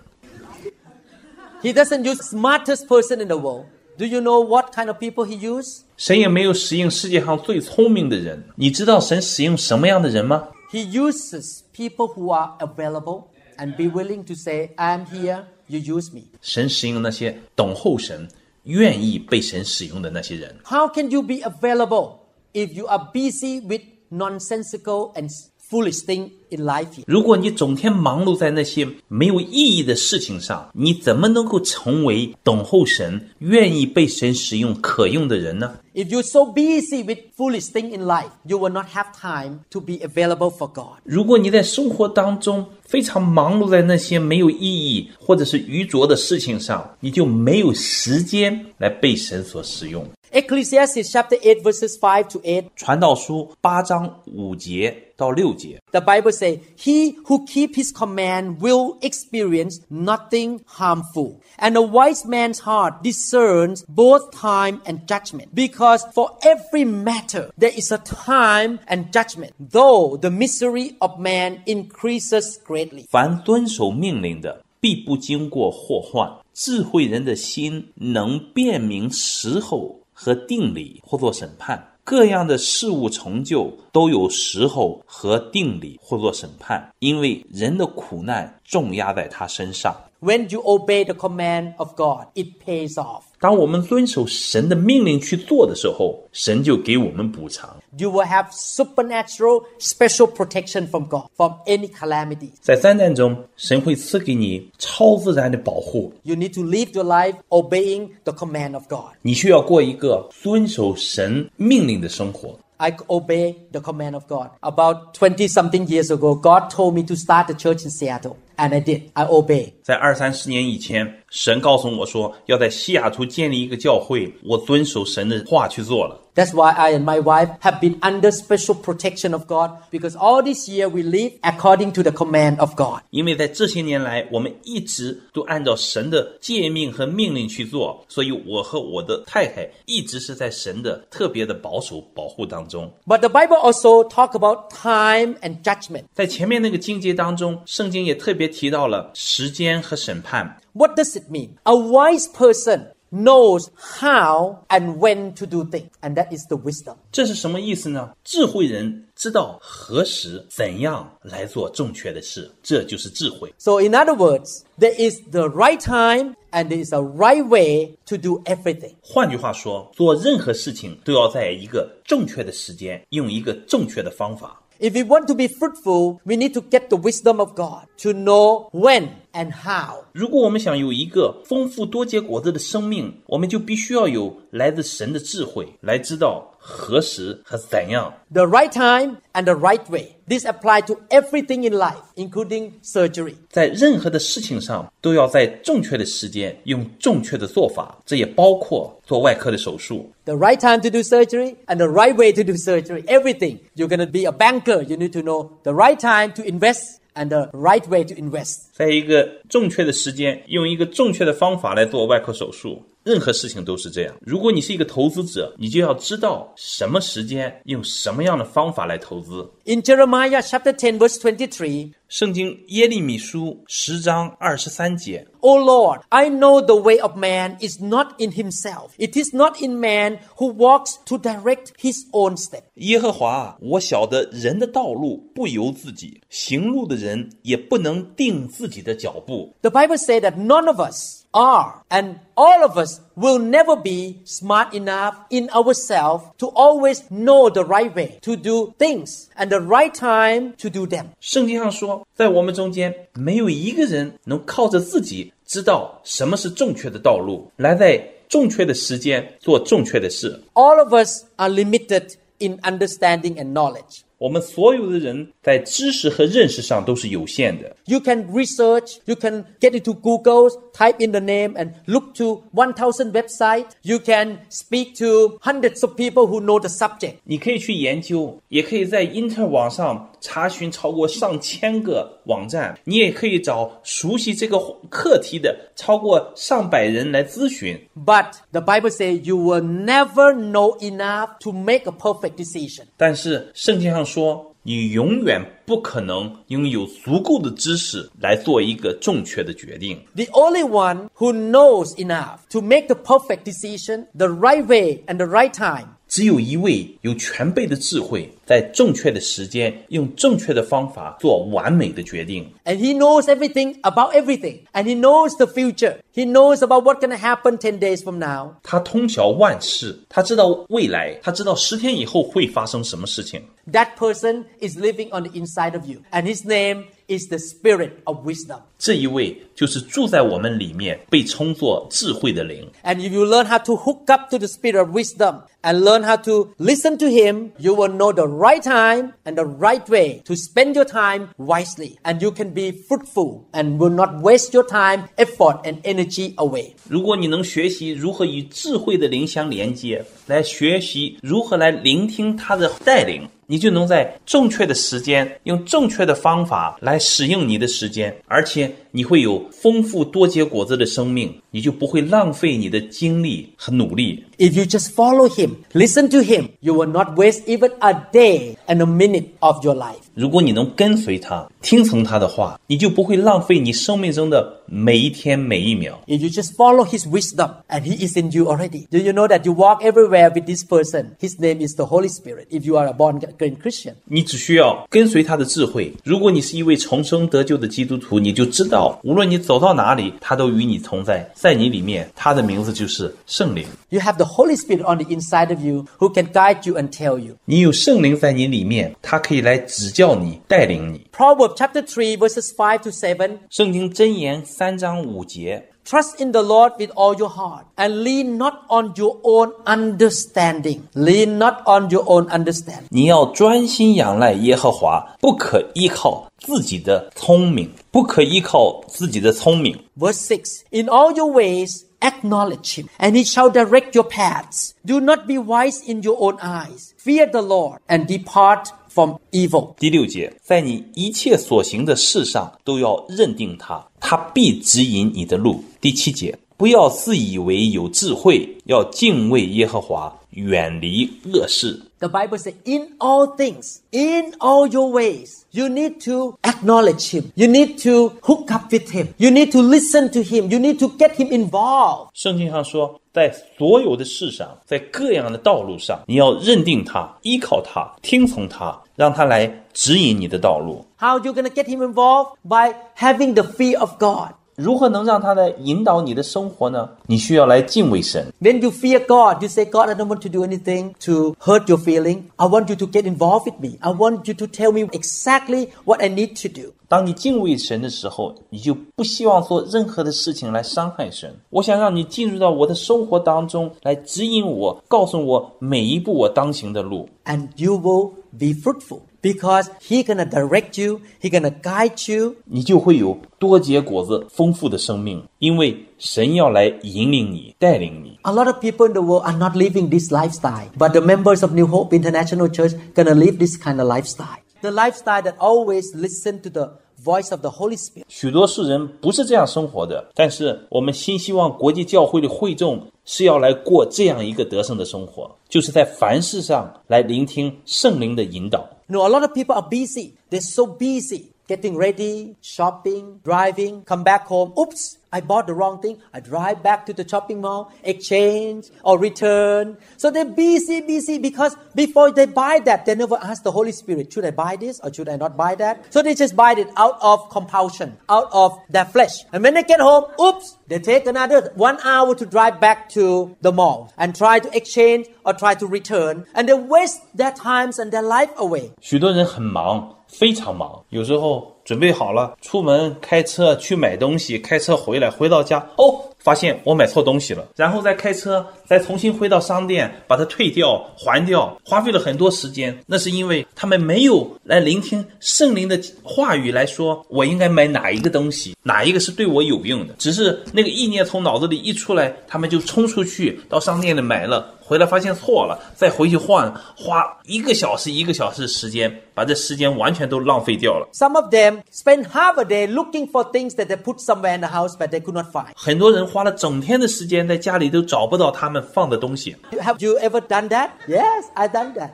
He doesn't use smartest person in the world. Do you know what kind of people he used? 神也没有使用世界上最聪明的人。你知道神使用什么样的人吗？ He uses people who are available and be willing to say, I'm here, you use me. 神使用那些等候神、愿意被神使用的那些人。 How can you be available if you are busy with nonsensical and foolish thing in life? 如果你整天忙碌在那些没有意义的事情上，你怎么能够成为等候神、愿意被神使用、可用的人呢？If you're so busy with foolish thing in life, you will not have time to be available for God. 如果你在生活当中非常忙碌在那些没有意义或者是愚拙的事情上，你就没有时间来被神所使用。Ecclesiastes chapter 8 verses 5 to 8, 传道书八章五节到六节， the Bible says, He who keep his command will experience nothing harmful. And a wise man's heart discerns both time and judgment. Because for every matter there is a time and judgment, though the misery of man increases greatly. 凡遵守命令的，必不经过祸患。智慧人的心能辨明时候 和定理，或做审判。各样的事物成就都有时候和定理，或做审判，因为人的苦难重压在他身上。When you obey the command of God, it pays off. 当我们遵守神的命令去做的时候，神就给我们补偿。 You will have supernatural special protection from God from any calamity. 在灾难中，神会赐给你超自然的保护。 You need to live your life obeying the command of God. 你需要过一个遵守神命令的生活。 I obey the command of God. About 20 something years ago, God told me to start the church in Seattle. And I did. I obey. 在二三十年以前，神告诉我说要在西雅图建立一个教会，我遵守神的话去做了。That's why I and my wife have been under special protection of God because all this year we live according to the command of God. 因为在这些年来，我们一直都按照神的诫命和命令去做，所以我和我的太太一直是在神的特别的保守保护当中。But the Bible also talk about time and judgment. 在前面那个经节当中，圣经也特别提到了时间和审判。What does it mean? A wise person knows how and when to do things, and that is the wisdom. 这是什么意思呢？智慧人知道何时怎样来做正确的事，这就是智慧。 So, in other words, there is the right time and there is a right way to do everything. 换句话说，做任何事情都要在一个正确的时间，用一个正确的方法。 If we want to be fruitful, we need to get the wisdom of God to know when and how. 如果我们想有一个丰富多结果子的生命，我们就必须要有来自神的智慧，来知道何时和怎样。 The right time and the right way. This apply to everything in life, including surgery. 在任何的事情上，都要在正确的时间用正确的做法，这也包括做外科的手术。 The right time to do surgery and the right way to do surgery. Everything. You're going to be a banker. You need to know the right time to invest and the right way to invest. 在一个正确的时间，用一个正确的方法来做外科手术。任何事情都是这样。如果你是一个投资者，你就要知道什么时间用什么样的方法来投资。In Jeremiah chapter ten verse twenty three，圣经耶利米书十章二十三节，O Lord, I know the way of man is not in himself. It is not in man who walks to direct his own step. 耶和华啊，我晓得人的道路不由自己，行路的人也不能定自 己的脚步。 The Bible says that none of us are and all of us will never be smart enough in ourselves to always know the right way to do things and the right time to do them. 圣经上说，在我们中间没有一个人能靠着自己知道什么是正确的道路，来在正确的时间做正确的事。 All of us are limited in understanding and knowledge. 我们所有的人 在知识和认识上都是有限的。 You can research, you can get into Google, type in the name and look to 1000 websites. You can speak to hundreds of people who know the subject. 你可以去研究，也可以在英特尔网上查询超过上千个网站，你也可以找熟悉这个课题的超过上百人来咨询。 But the Bible says you will never know enough to make a perfect decision. 但是圣经上说， 你永远不可能拥有足够的知识来做一个正确的决定。 The only one who knows enough to make the perfect decision, the right way and the right time, 只有一位有全备的智慧，在正确的时间，用正确的方法做完美的决定。 and he knows everything about everything, and he knows the future. He knows about what's going to happen 10 days from now. 他通晓万事，他知道未来，他知道十天以后会发生什么事情。 That person is living on the inside of you, and his name is the Spirit of wisdom. 这一位就是住在我们里面，被称作智慧的灵。 And if you learn how to hook up to the Spirit of wisdom and learn how to listen to Him, you will know the right time and the right way to spend your time wisely. And you can be fruitful and will not waste your time, effort, and energy away. 如果你能学习如何与智慧的灵相连接，来学习如何来聆听他的带领， 你就能在正确的时间，用正确的方法来使用你的时间，而且你会有丰富多结果子的生命，你就不会浪费你的精力和努力。 If you just follow Him, listen to Him, you will not waste even a day and a minute of your life. 如果你能跟随他，听从他的话，你就不会浪费你生命中的每一天每一秒。 If you just follow His wisdom, and He is in you already. Do you know that you walk everywhere with this person? His name is the Holy Spirit. If you are a born again Christian. 你只需要跟随他的智慧。如果你是一位重生得救的基督徒，你就知道，无论你走到哪里，他都与你同在，在你里面，他的名字就是圣灵。You have the Holy Spirit on the inside of you who can guide you and tell you. 你有圣灵在你里面，他可以来指教你、带领你。Proverbs chapter three verses five to seven 圣经箴言三章五节，Trust in the Lord with all your heart and lean not on your own understanding. Lean not on your own understanding. 你要专心仰赖耶和华，不可依靠自己的聪明，不可依靠自己的聪明。 Verse 6 In all your ways, acknowledge him, and he shall direct your paths. Do not be wise in your own eyes. Fear the Lord and depart from evil. 第六节，在你一切所行的事上都要认定他， 他必指引你的路。第七节，不要自以为有智慧，要敬畏耶和华，远离恶事。The Bible says, in all things, in all your ways, you need to acknowledge Him. You need to hook up with Him. You need to listen to Him. You need to get Him involved. 圣经上说，在所有的事上，在各样的道路上，你要认定他，依靠他，听从他，让他来指引你的道路。 How are you going to get Him involved? By having the fear of God. 如何能让他来引导你的生活呢？你需要来敬畏神。 When you fear God, you say, God, I don't want to do anything to hurt your feeling. I want you to get involved with me. I want you to tell me exactly what I need to do. 当你敬畏神的时候，你就不希望做任何的事情来伤害神。我想让你进入到我的生活当中，来指引我，告诉我每一步我当行的路。 And you will be fruitful Because He gonna direct you. He gonna guide you. 你就会有多结果子、丰富的生命，因为神要来引领你、带领你。A lot of people in the world are not living this lifestyle, but the members of New Hope International Church gonna live this kind of lifestyle. The lifestyle that always listen to the voice of the Holy Spirit. 许多世人不是这样生活的，但是我们新希望国际教会的会众是要来过这样一个得胜的生活，就是在凡事上来聆听圣灵的引导。Know, a lot of people are busy. They're so busy getting ready, shopping, driving, come back home. Oops, I bought the wrong thing. I drive back to the shopping mall, exchange or return. So they're busy, busy because before they buy that, they never ask the Holy Spirit, should I buy this or should I not buy that? So they just buy it out of compulsion, out of their flesh. And when they get home, oops, they take another one hour to drive back to the mall and try to exchange or try to return. And they waste their times and their life away. 许多人很忙， 非常忙，有时候准备好了，出门开车去买东西，开车回来，回到家，哦，发现我买错东西了，然后再开车，再重新回到商店，把它退掉、还掉，花费了很多时间。那是因为他们没有来聆听圣灵的话语，来说我应该买哪一个东西，哪一个是对我有用的。只是那个意念从脑子里一出来，他们就冲出去到商店里买了。回来发现错了，再回去换，花一个小时一个小时时间，把这时间完全都浪费掉了。Some of them spend half a day looking for things that they put somewhere in the house but they could not find. 很多人花了整天的时间在家里都找不到他们放的东西。 Have you ever done that? Yes, I've done that.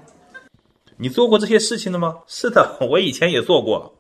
你做过这些事情了吗？是的，我以前也做过。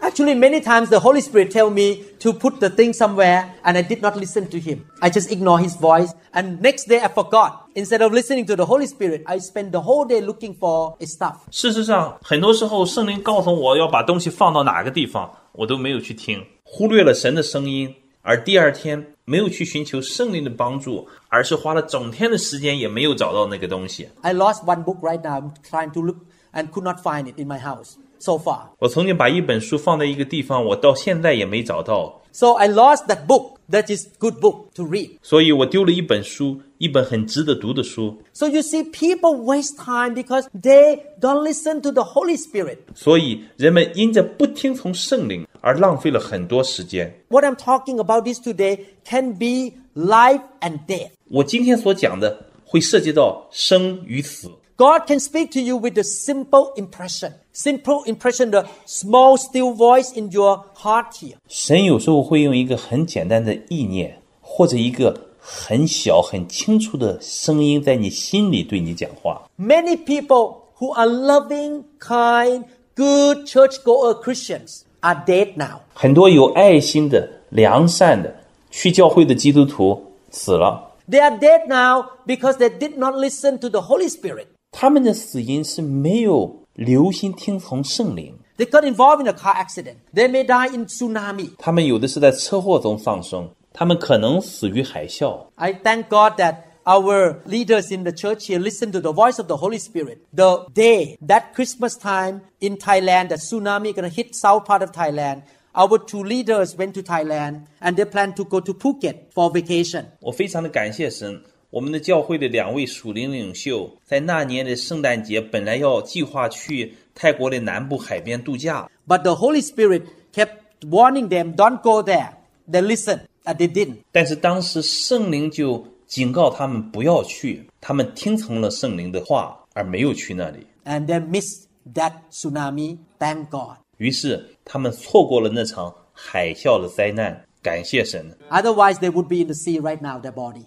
Actually, many times the Holy Spirit tell me to put the thing somewhere and I did not listen to Him. I just ignore His voice and next day I forgot. Instead of listening to the Holy Spirit, I spend the whole day looking for His stuff. 事实上，很多时候圣灵告诉我要把东西放到哪个地方，我都没有去听，忽略了神的声音， 而第二天没有去寻求圣灵的帮助，而是花了整天的时间也没有找到那个东西。I lost one book right now. I'm trying to look and could not find it in my house so far. 我曾经把一本书放在一个地方，我到现在也没找到，So I lost that book. That is good book to read. 所以我丢了一本书，一本很值得读的书。 So you see, people waste time because they don't listen to the Holy Spirit. 所以人们因着不听从圣灵而浪费了很多时间。 What I'm talking about this today can be life and death. 我今天所讲的会涉及到生与死。 God can speak to you with a simple impression. Simple impression, the small, still voice in your heart here. 神有时候会用一个很简单的意念，或者一个很小、很清楚的声音，在你心里对你讲话。 Many people who are loving, kind, good churchgoer Christians are dead now. 很多有爱心的、良善的、去教会的基督徒死了， They are dead now because they did not listen to the Holy Spirit. 他们的死因是没有留心听从圣灵。 They got involved in a car accident. They may die in tsunami. 他们有的是在车祸中丧生，他们可能死于海啸。 I thank God that our leaders in the church here listen to the voice of the Holy Spirit. The day that Christmas time in Thailand, the tsunami gonna hit south part of Thailand. Our two leaders went to Thailand and they plan to go to Phuket for vacation. 我非常的感谢神， 我们的教会的两位属灵领袖在那年的圣诞节本来要计划去泰国的南部海边度假， But the Holy Spirit kept warning them, don't go there. They listened and they didn't. 但是当时圣灵就警告他们不要去，他们听从了圣灵的话而没有去那里， And they missed that tsunami. Thank God. 于是他们错过了那场海啸的灾难。感谢神， Otherwise, they would be in the sea right now, their body.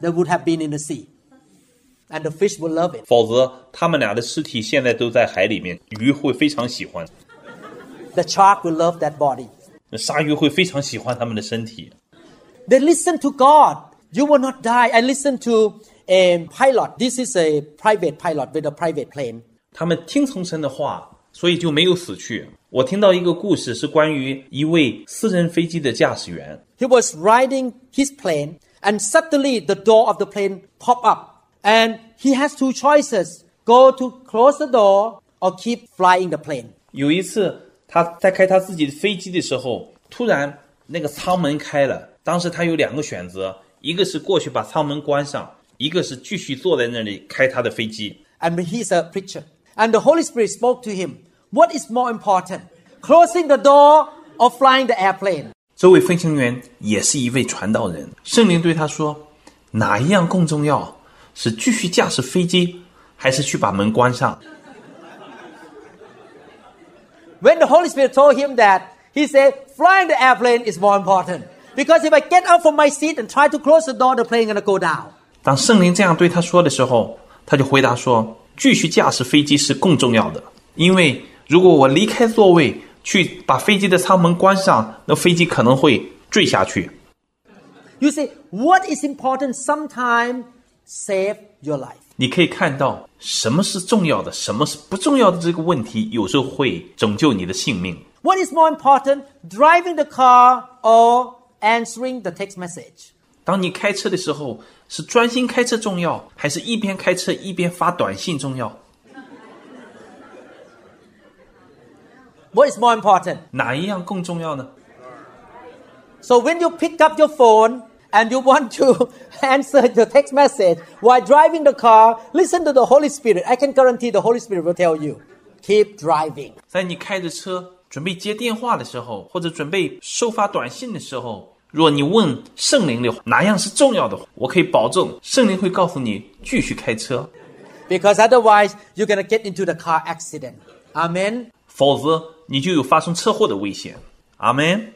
They would have been in the sea. And the fish will love it. 否则他们俩的尸体现在都在海里面，鱼会非常喜欢， The shark will love that body. 那鲨鱼会非常喜欢他们的身体。 They listen to God. You will not die. I listened to a pilot. This is a private pilot with a private plane. 他们听从神的话，所以就没有死去。我听到一个故事，是关于一位私人飞机的驾驶员， He was riding his plane, and suddenly the door of the plane popped up. And he has two choices go to close the door or keep flying the plane. 有一次他在开他自己的飞机的时候，突然那个舱门开了。当时他有两个选择，一个是过去把舱门关上，一个是继续坐在那里开他的飞机。 And he's a preacher. And the Holy Spirit spoke to him. What is more important, closing the door or flying the airplane? 这位飞行员也是一位传道人，圣灵对他说：“哪一样更重要？是继续驾驶飞机，还是去把门关上？” When the Holy Spirit told him that, he said, flying the airplane is more important. Because if I get up from my seat and try to close the door, the plane gonna go down. 当圣灵这样对他说的时候，他就回答说：“继续驾驶飞机是更重要的，因为如果我离开座位去把飞机的舱门关上，那飞机可能会坠下去。 You say, what is important sometimes save your life. ”你可以看到什么是重要的，什么是不重要的这个问题，有时候会拯救你的性命。 What is more important, driving the car or answering the text message? 当你开车的时候，是专心开车重要，还是一边开车一边发短信重要？ What is more important? 哪一样更重要呢？ So when you pick up your phone and you want to answer the text message while driving the car, listen to the Holy Spirit. I can guarantee the Holy Spirit will tell you, keep driving. 在你开着车准备接电话的时候，或者准备收发短信的时候，若你问圣灵的哪样是重要的，我可以保证圣灵会告诉你继续开车， Because otherwise you're gonna get into the car accident. Amen. 否则 你就有发生车祸的危险。阿门。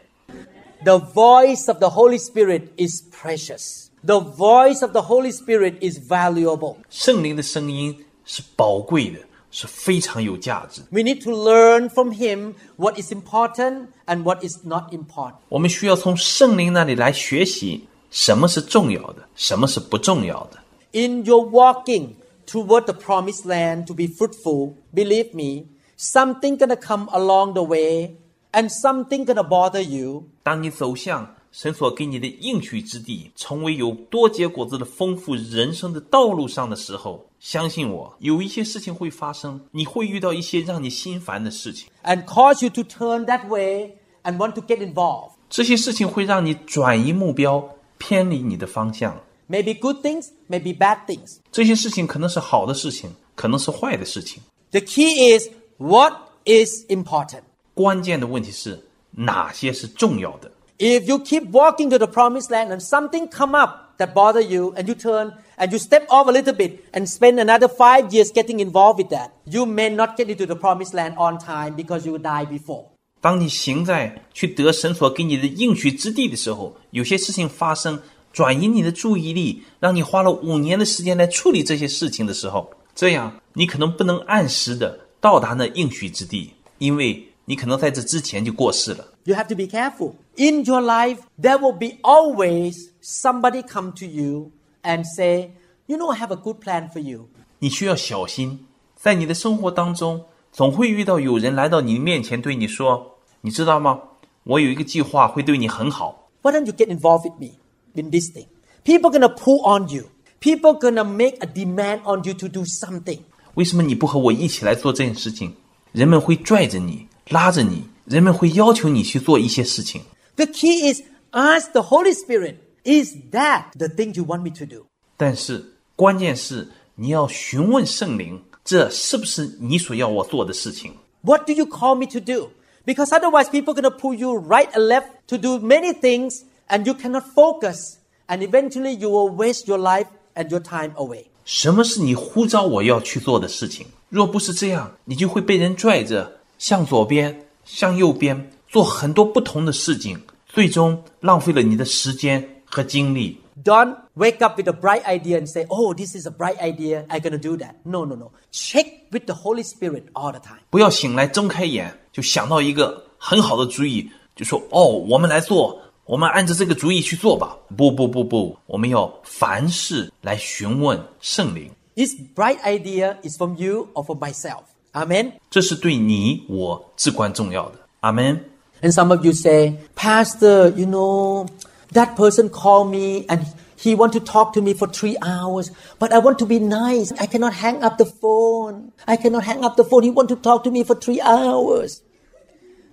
The voice of the Holy Spirit is precious. The voice of the Holy Spirit is valuable. 圣灵的声音是宝贵的，是非常有价值。 We need to learn from Him what is important and what is not important. 我们需要从圣灵那里来学习什么是重要的，什么是不重要的。 In your walking toward the promised land to be fruitful, believe me, something gonna come along the way and something gonna bother you. 当你走向神所给你的应许之地，成为有多结果子的丰富人生的道路上的时候，相信我，有一些事情会发生，你会遇到一些让你心烦的事情， and cause you to turn that way and want to get involved. 这些事情会让你转移目标，偏离你的方向。 Maybe good things, maybe bad things. 这些事情可能是好的事情，可能是坏的事情。 The key is what is important. 关键的问题是哪些是重要的。 If you keep walking to the promised land and something come up that bother you and you turn and you step off a little bit and spend another five years getting involved with that, you may not get into the promised land on time because you will die before. 当你行在去得神所给你的应许之地的时候，有些事情发生，转移你的注意力，让你花了五年的时间来处理这些事情的时候，这样你可能不能按时的 到达那应许之地，因为你可能在这之前就过世了。 You have to be careful. In your life, there will be always somebody come to you and say, You know, I have a good plan for you. 你需要小心，在你的生活当中，总会遇到有人来到你面前对你说：“你知道吗？我有一个计划会对你很好。 Why don't you get involved with me in this thing? People gonna pull on you. People gonna make a demand on you to do something. 为什么你不和我一起来做这件事情？人们会拽着你，拉着你，人们会要求你去做一些事情。 The key is ask the Holy Spirit, is that the thing you want me to do? 但是关键是你要询问圣灵，这是不是你所要我做的事情？ What do you call me to do? Because otherwise people gonna pull you right and left to do many things and you cannot focus and eventually you will waste your life and your time away. 什么是你呼召我要去做的事情？若不是这样，你就会被人拽着向左边、向右边做很多不同的事情，最终浪费了你的时间和精力。Don't wake up with a bright idea and say, oh, this is a bright idea. I'm gonna do that. No, no, no. Check with the Holy Spirit all the time. 不要醒来睁开眼就想到一个很好的主意，就说哦，我们来做，我们按照这个主意去做吧。不不不不，我们要凡事来询问圣灵， This bright idea is from you or from myself. Amen. 这是对你我至关重要的。阿门。 And some of you say, Pastor, you know, that person called me and he want to talk to me for three hours, but I want to be nice. I cannot hang up the phone. I cannot hang up the phone. He want to talk to me for three hours.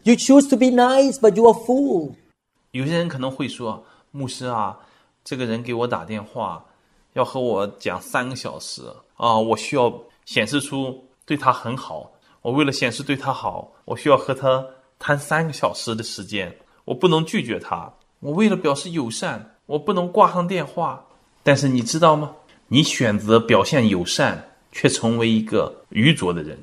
You choose to be nice, but you are a fool. 有些人可能会说，牧师啊，这个人给我打电话，要和我讲三个小时啊，我需要显示出对他很好。我为了显示对他好，我需要和他谈三个小时的时间，我不能拒绝他。我为了表示友善，我不能挂上电话。但是你知道吗？你选择表现友善，却成为一个愚拙的人。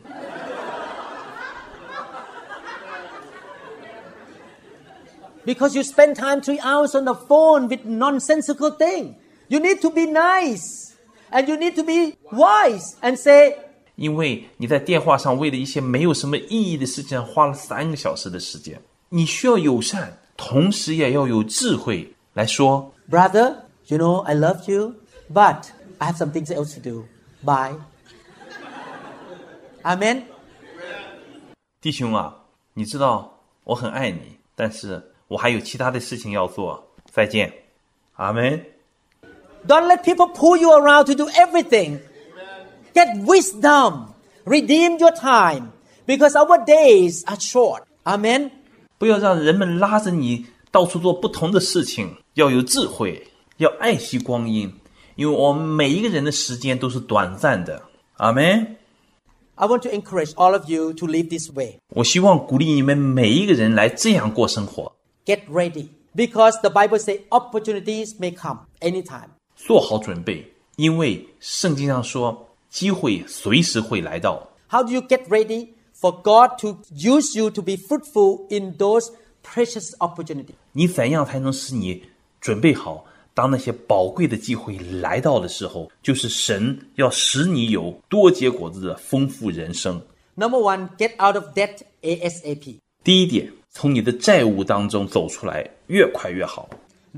Because you spend time three hours on the phone with nonsensical thing. You need to be nice. And you need to be wise and say, 因为你在电话上为了一些没有什么意义的事情上花了三个小时的时间，你需要友善，同时也要有智慧来说。 Brother, you know, I love you, but I have some things else to do. Bye. Amen. 弟兄啊，你知道我很爱你，但是 我还有其他的事情要做。再见，阿门。Don't let people pull you around to do everything. Get wisdom. Redeem your time. Because our days are short. Amen. 不要让人们拉着你到处做不同的事情，要有智慧，要爱惜光阴，因为我们每一个人的时间都是短暂的。阿门。I want to encourage all of you to live this way. 我希望鼓励你们每一个人来这样过生活，Get ready. Because the Bible says opportunities may come anytime. 做好准备，因为圣经上说机会随时会来到。 How do you get ready for God to use you to be fruitful in those precious opportunities? 你怎样才能使你准备好？当那些宝贵的机会来到的时候，就是神要使你有多结果子的丰富人生。 Number one, get out of debt ASAP. 第一点，从你的债务当中走出来，越快越好。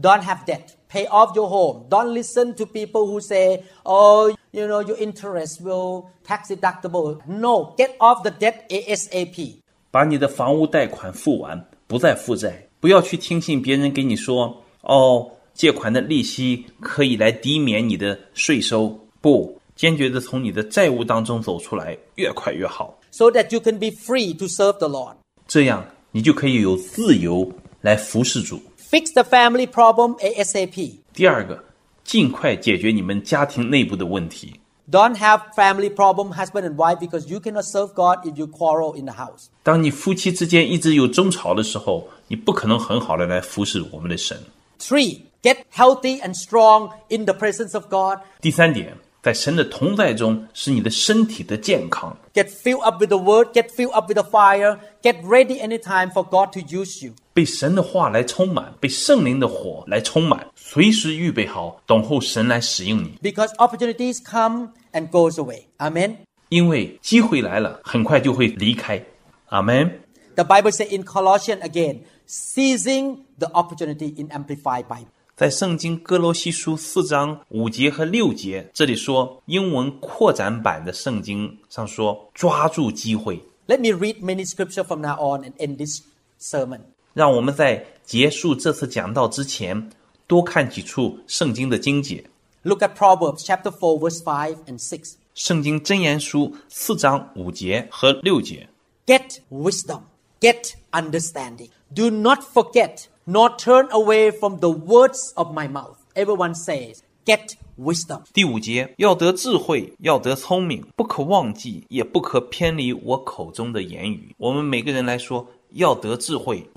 Don't have debt. Pay off your home. Don't listen to people who say, oh, you know, your interest will tax deductible. No, get off the debt ASAP. 把你的房屋贷款付完，不再负债。不要去听信别人给你说，哦，借款的利息可以来抵免你的税收。不，坚决的从你的债务当中走出来，越快越好。 So that you can be free to serve the Lord. 这样你就可以有自由来服侍主。 Fix the family problem ASAP. 第二个，尽快解决你们家庭内部的问题。 Don't have family problem, husband and wife, because you cannot serve God if you quarrel in the house. 当你夫妻之间一直有争吵的时候，你不可能很好的来服侍我们的神。 Three, get healthy and strong in the presence of God. 第三点， 在神的同在中，使你的身体的健康。 Get filled up with the word, get filled up with the fire, get ready anytime for God to use you. 被神的话来充满，被圣灵的火来充满，随时预备好，等候神来使用你。 Because opportunities come and goes away. Amen. 因为机会来了，很快就会离开。阿门。 The Bible says in Colossians again, seizing the opportunity in Amplified Bible. 在圣经歌罗西书四章五节和六节，这里说，英文扩展版的圣经上说，抓住机会。Let me read many scripture from now on and end this sermon. 让我们在结束这次讲道之前，多看几处圣经的经节。Look at Proverbs chapter four, verse five and six. 圣经箴言书四章五节和六节。Get wisdom, get understanding. Do not forget nor turn away from the words of my mouth. Everyone says, Get wisdom. 第五节，要得智慧，要得聪明，不可忘记，也不可偏离我口中的言语。我们每个人来说，要得智慧。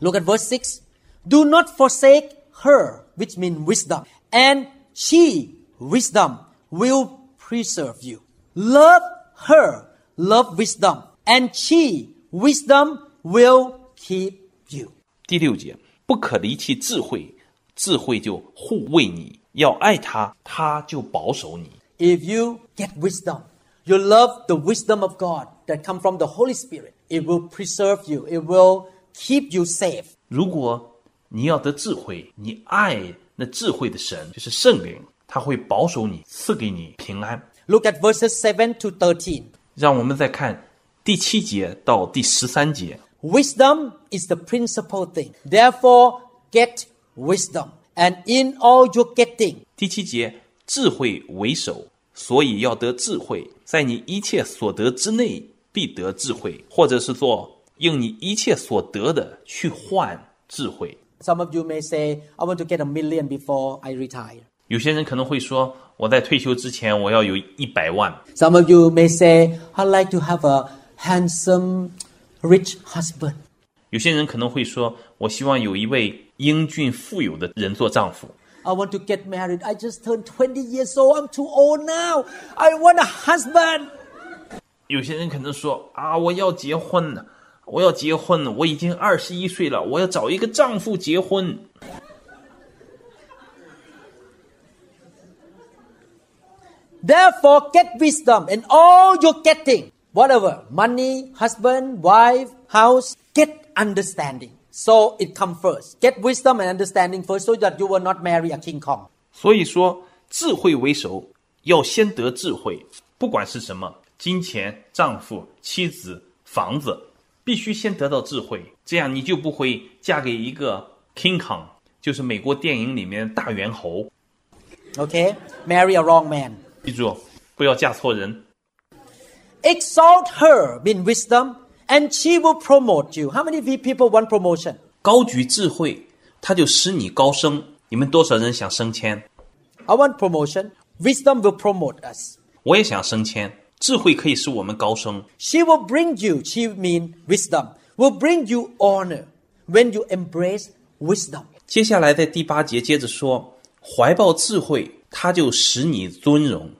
Look at verse 6. Do not forsake her, which means wisdom, and she, wisdom, will preserve you. Love her, love wisdom, and she, wisdom, will keep you. 第六节，不可离弃智慧，智慧就护卫你；要爱他，他就保守你。 If you get wisdom, you love the wisdom of God that come from the Holy Spirit. It will preserve you. It will keep you safe. 如果你要得智慧，你爱那智慧的神，就是圣灵，他会保守你，赐给你平安。 Look at verses 7 to 13. 让我们再看第七节到第十三节。 Wisdom is the principal thing. Therefore, get wisdom. And in all your getting, 第七节，智慧为首，所以要得智慧，在你一切所得之内必得智慧，或者是说用你一切所得的去换智慧。 some of you may say, I want to get a million before I retire. 有些人可能会说，我在退休之前我要有一百万； Some of you may say, I'd like to have a handsome, rich husband. 有些人可能会说，我希望有一位英俊富有的人做丈夫。 I want to get married. I just turned 20 years old. I'm too old now. I want a husband. 有些人可能说啊，我要结婚了， 我要结婚，我已经二十一岁了，我要找一个丈夫结婚。 Therefore, get wisdom and all you're getting, whatever, money, husband, wife, house, get understanding. So it come first. Get wisdom and understanding first so that you will not marry a King Kong. 所以说，智慧为首，要先得智慧，不管是什么，金钱、丈夫、妻子、房子，必须先得到智慧，这样你就不会嫁给一个 King Kong，就是美国电影里面的大猿猴。 Okay? Marry a wrong man. 记住，不要嫁错人。 Exalt her in wisdom and she will promote you. How many people want promotion? 高举智慧，它就使你高升。你们多少人想升迁？ I want promotion. Wisdom will promote us. 我也想升迁，智慧可以使我们高升。 She will bring you, she mean wisdom, will bring you honor when you embrace wisdom. 接下来在第八节接着说，怀抱智慧，它就使你尊荣。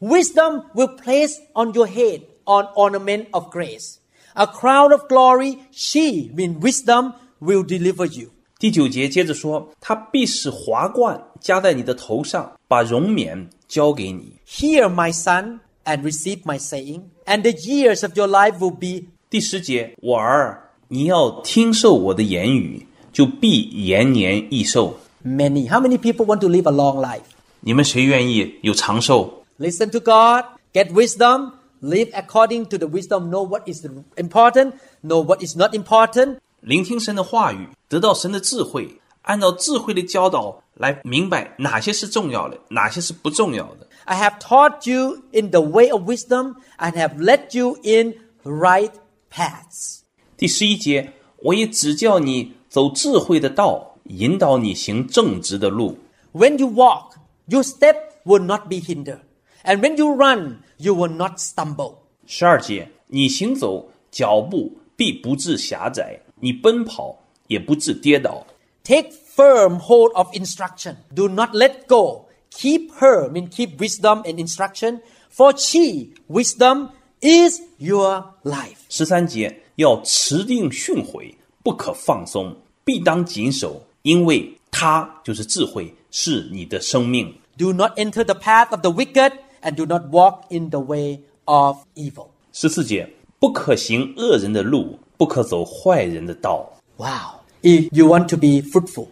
Wisdom will place on your head an ornament of grace. A crown of glory, she, mean wisdom, will deliver you. 第九节接着说，他必使华冠加在你的头上，把荣冕交给你。 Hear, my son, and receive my saying, and the years of your life will be 第十节，我儿，你要听受我的言语，就必延年益寿。 many. How many people want to live a long life? 你们谁愿意有长寿？ Listen to God, get wisdom, live according to the wisdom, know what is important, know what is not important, 聆听神的话语，得到神的智慧，按照智慧的教导来明白哪些是重要的，哪些是不重要的。 I have taught you in the way of wisdom and have led you in right paths. 第十一节，我也指教你走智慧的道，引导你行正直的路。 When you walk, your step will not be hindered. And when you run, you will not stumble. 十二节，你行走脚步必不致狭窄，你奔跑也不致跌倒。 Take firm hold of instruction. Do not let go. Keep her, mean keep wisdom and instruction, for she, wisdom, is your life. 十三节，要持定训诲，不可放松，必当谨守，因为它就是智慧，是你的生命。 Do not enter the path of the wicked, and do not walk in the way of evil. 十四节，不可行恶人的路，不可走坏人的道。 Wow. If you want to be fruitful,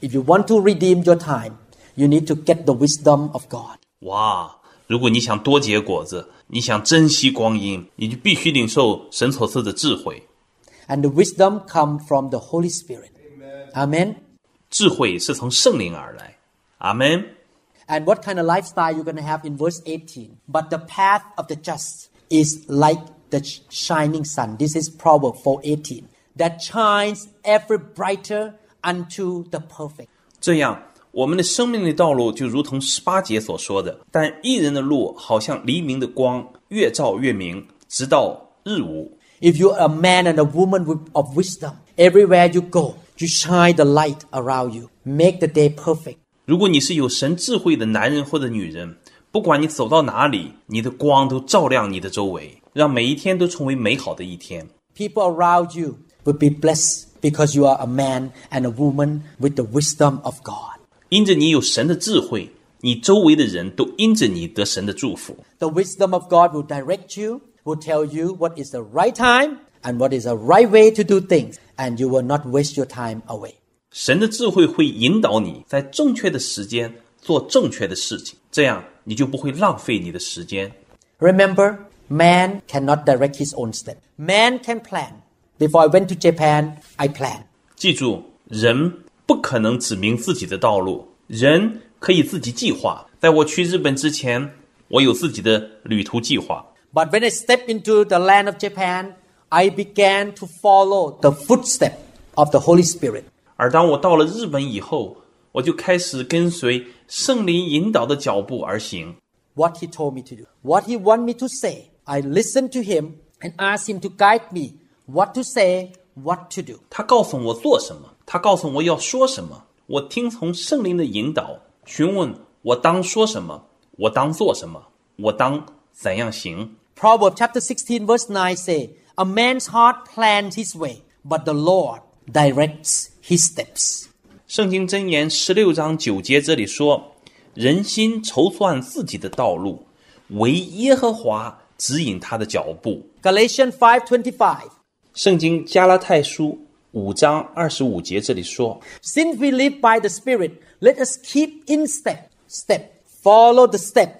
if you want to redeem your time, you need to get the wisdom of God. 哇！如果你想多结果子，你想珍惜光阴，你就必须领受神所赐的智慧。 And the wisdom come from the Holy Spirit. Amen. 智慧是从圣灵而来。阿门。 And what kind of lifestyle you're going to have in verse 18? But the path of the just is like the sh- shining sun. This is Proverb 4:18. That shines ever brighter unto the perfect. 这样，我们的生命的道路就如同十八节所说的，但一人的路好像黎明的光，越照越明，直到日午。 If you're a man and a woman with- of wisdom, everywhere you go, you shine the light around you. Make the day perfect. 如果你是有神智慧的男人或者女人，不管你走到哪里，你的光都照亮你的周围，让每一天都成为美好的一天。 People around you will be blessed because you are a man and a woman with the wisdom of God. 因着你有神的智慧，你周围的人都因着你得神的祝福。 The wisdom of God will direct you, will tell you what is the right time and what is the right way to do things, and you will not waste your time away. 神的智慧会引导你在正确的时间做正确的事情，这样你就不会浪费你的时间。 Remember, man cannot direct his own step. Man can plan. Before I went to Japan, I planned. 记住，人不可能指明自己的道路，人可以自己计划。在我去日本之前，我有自己的旅途计划。 But when I stepped into the land of Japan, I began to follow the footstep of the Holy Spirit. 而当我到了日本以后，我就开始跟随圣灵引导的脚步而行。 what he told me to do, what he want me to say. I listened to him and asked him to guide me what to say, what to do. 他告诉我做什么，他告诉我要说什么，我听从圣灵的引导，询问我当说什么，我当做什么，我当怎样行。 Proverbs chapter 16 verse 9 say, A man's heart plans his way, but the Lord directs his steps. 圣经箴言十六章九节这里说：“人心筹算自己的道路，唯耶和华指引他的脚步。 Galatians 5:25. ”圣经加拉太书五章二十五节这里说 Since we live by the Spirit, let us keep in step, step, follow the step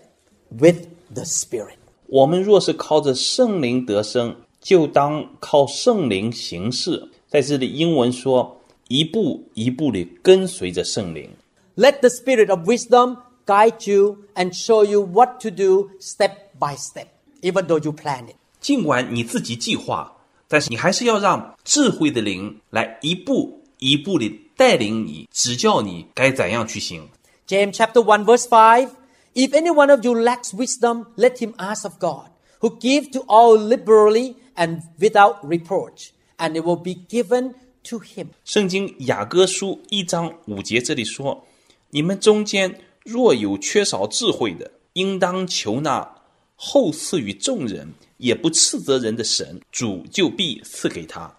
with the Spirit.：“ 我们若是靠着圣灵得生，就当靠圣灵行事。”在这里，英文说：“ 一步一步地跟随着圣灵。” Let the Spirit of wisdom guide you and show you what to do step by step, even though you plan it. 尽管你自己计划，但是你还是要让智慧的灵来一步一步地带领你、指教你该怎样去行。 James chapter 1 verse 5 If any one of you lacks wisdom, let him ask of God, who gives to all liberally and without reproach, and it will be given to him. 圣经雅歌书一章五节这里说：“你们中间若有缺少智慧的，应当求那后赐予众人，也不斥责人的神，主就必赐给他。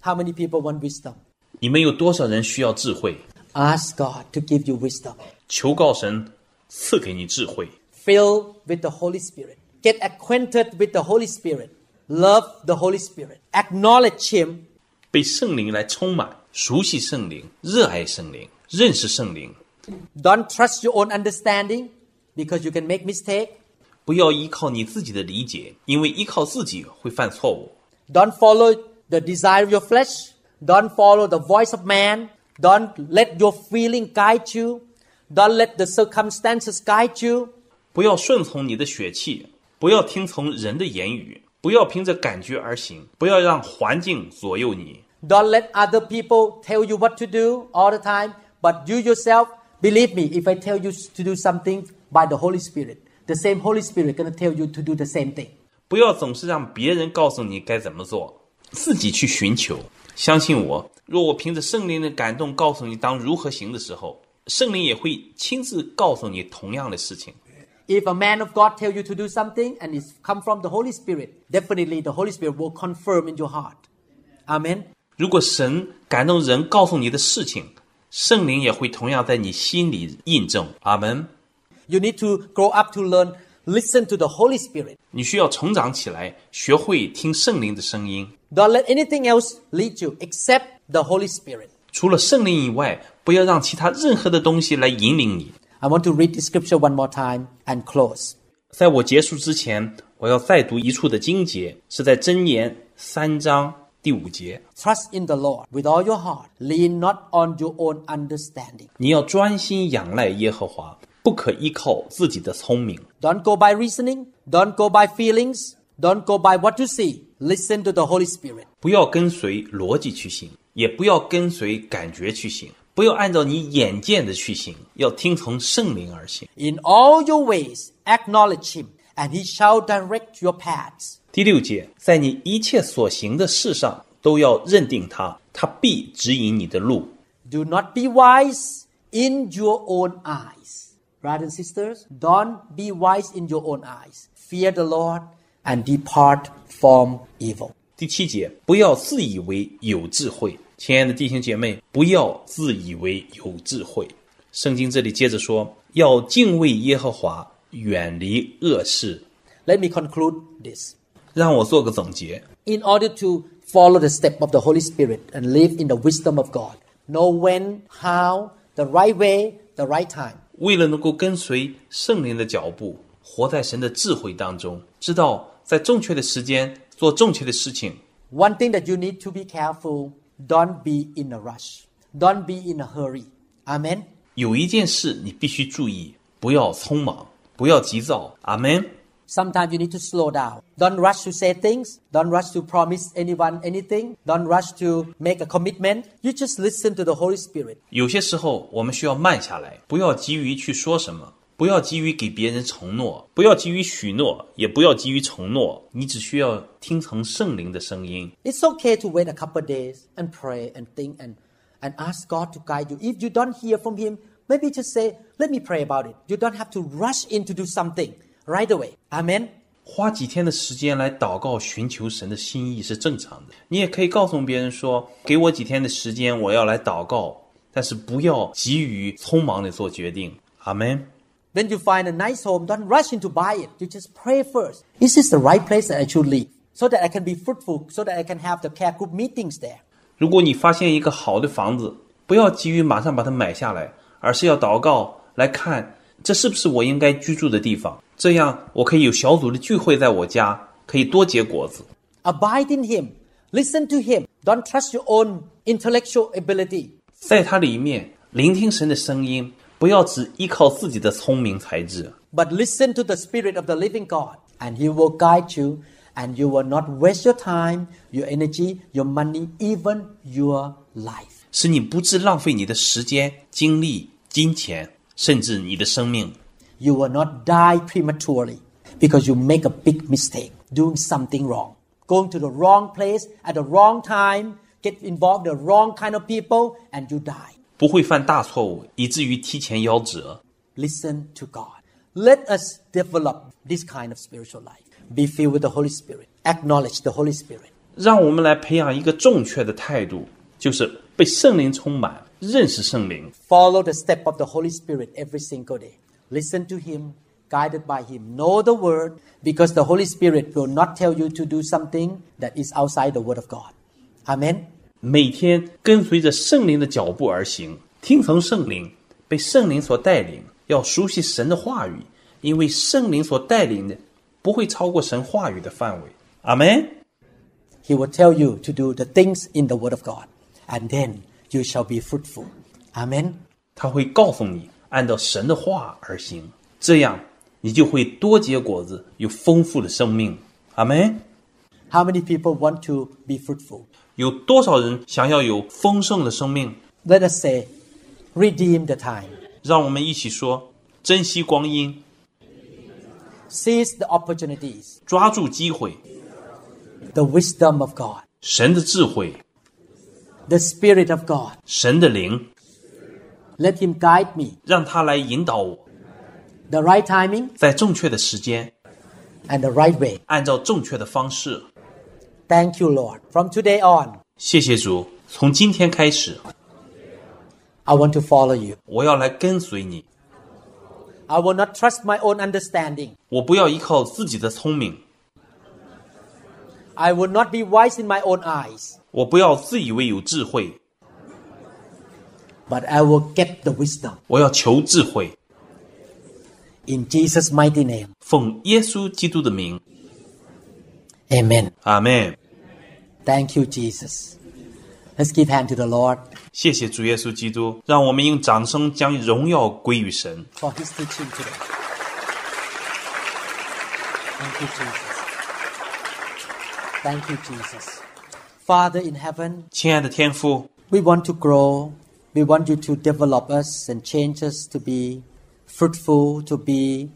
How many people want wisdom? 你们有多少人需要智慧？ Ask God to give you wisdom. 求告神赐给你智慧， Fill with the Holy Spirit. Get acquainted with the Holy Spirit. Love the Holy Spirit. Acknowledge Him 被圣灵来充满，熟悉圣灵，热爱圣灵，认识圣灵。 Don't trust your own understanding because you can make mistake. 不要依靠你自己的理解，因为依靠自己会犯错误。 Don't follow the desire of your flesh. Don't follow the voice of man. Don't let your feeling guide you. Don't let the circumstances guide you. 不要顺从你的血气，不要听从人的言语， 不要凭着感觉而行，不要让环境左右你。Don't let other people tell you what to do all the time, but you yourself, believe me, if I tell you to do something by the Holy Spirit, the same Holy Spirit to tell you to do the same thing. 不要总是让别人告诉你该怎么做，自己去寻求。相信我，若我凭着圣灵的感动告诉你当如何行的时候，圣灵也会亲自告诉你同样的事情。If a man of God tell you to do something and it's come from the Holy Spirit, definitely the Holy Spirit will confirm in your heart. Amen. 如果神感动人告诉你的事情，圣灵也会同样在你心里印证。阿门。 You need to grow up to learn, listen to the Holy Spirit. 你需要成长起来，学会听圣灵的声音。 Don't let anything else lead you except the Holy Spirit. 除了圣灵以外，不要让其他任何的东西来引领你。 I want to read the scripture one more time and close. 在我结束之前，我要再读一处的经节，是在箴言三章第五节。 Trust in the Lord with all your heart. Lean not on your own understanding. 你要专心仰赖耶和华，不可依靠自己的聪明。 Don't go by reasoning. Don't go by feelings. Don't go by what you see. Listen to the Holy Spirit. 不要跟随逻辑去行，也不要跟随感觉去行， 不要按照你眼见的去行，要听从圣灵而行。 In all your ways, acknowledge Him, and He shall direct your paths. 第六节，在你一切所行的事上都要认定他，他必指引你的路。 Do not be wise in your own eyes. Brothers and sisters, don't be wise in your own eyes. Fear the Lord and depart from evil. 第七节，不要自以为有智慧， 亲爱的弟兄姐妹，不要自以为有智慧。圣经这里接着说，要敬畏耶和华，远离恶事。 Let me conclude this. 让我做个总结， In order to follow the step of the Holy Spirit and live in the wisdom of God, know when, how, the right way, the right time. 为了能够跟随圣灵的脚步，活在神的智慧当中，知道在正确的时间做正确的事情。 One thing that you need to be careful don't be in a rush, don't be in a hurry. Amen. 有一件事你必须注意，不要匆忙，不要急躁。阿门。 Sometimes you need to slow down. Don't rush to say things. Don't rush to promise anyone anything. Don't rush to make a commitment. You just listen to the Holy Spirit. 有些时候我们需要慢下来，不要急于去说什么， 不要急于给别人承诺，不要急于许诺，也不要急于承诺。你只需要听从圣灵的声音。It's okay to wait a couple of days and pray and think and, and ask God to guide you. If you don't hear from Him, maybe just say, Let me pray about it. You don't have to rush in to do something right away. Amen. 花几天的时间来祷告，寻求神的心意是正常的。你也可以告诉别人说：“给我几天的时间，我要来祷告。”但是不要急于匆忙的做决定。阿门。When you find a nice home, don't rush in to buy it. You just pray first. Is this the right place that I should live? So that I can be fruitful, so that I can have the care group meetings there. 如果你发现一个好的房子，不要急于马上把它买下来，而是要祷告来看这是不是我应该居住的地方。这样我可以有小组的聚会在我家，可以多结果子。 Abide in Him. Listen to Him. Don't trust your own intellectual ability. 在它里面聆听神的声音， 不要只依靠自己的聪明才智， But listen to the Spirit of the living God, and He will guide you, and you will not waste your time, your energy, your money, even your life. 使你不致浪费你的时间、精力、金钱，甚至你的生命。 You will not die prematurely because you make a big mistake doing something wrong, going to the wrong place at the wrong time, get involved in the wrong kind of people, and you die. 不会犯大错误，以至于提前夭折。 Listen to God. Let us develop this kind of spiritual life. Be filled with the Holy Spirit. Acknowledge the Holy Spirit. 让我们来培养一个正确的态度，就是被圣灵充满，认识圣灵， Follow the step of the Holy Spirit every single day. Listen to Him, guided by Him. Know the Word, because the Holy Spirit will not tell you to do something that is outside the Word of God. Amen. 每天跟随着圣灵的脚步而行，听从圣灵，被圣灵所带领，要熟悉神的话语，因为圣灵所带领的不会超过神话语的范围。阿门。 He will tell you to do the things in the Word of God, and then you shall be fruitful. Amen. 他会告诉你按照神的话而行，这样你就会多结果子，有丰富的生命。阿门。 How many people want to be fruitful? 有多少人想要有丰盛的生命？ Let us say, redeem the time, 让我们一起说：珍惜光阴， seize the opportunities, 抓住机会， the wisdom of God, 神的智慧， the Spirit of God. 神的灵， Let Him guide me. 让他来引导我， The right timing 在正确的时间， and the right way. 按照正确的方式。 Thank you, Lord. From today on, 谢谢主，从今天开始， I want to follow you. 我要来跟随你， I will not trust my own understanding. 我不要依靠自己的聪明， I will not be wise in my own eyes, 我不要自以为有智慧， but I will get the wisdom. 我要求智慧。 In Jesus' mighty name. 奉耶稣基督的名， Amen. 阿门。 Thank you, Jesus. Let's give hand to the Lord 谢谢主耶稣基督，让我们用掌声将荣耀归于神。 for his teaching today. Thank you, Jesus. Thank you, Jesus. Father in heaven, 亲爱的天父， we want to grow. We want you to develop us and change us to be fruitful, to be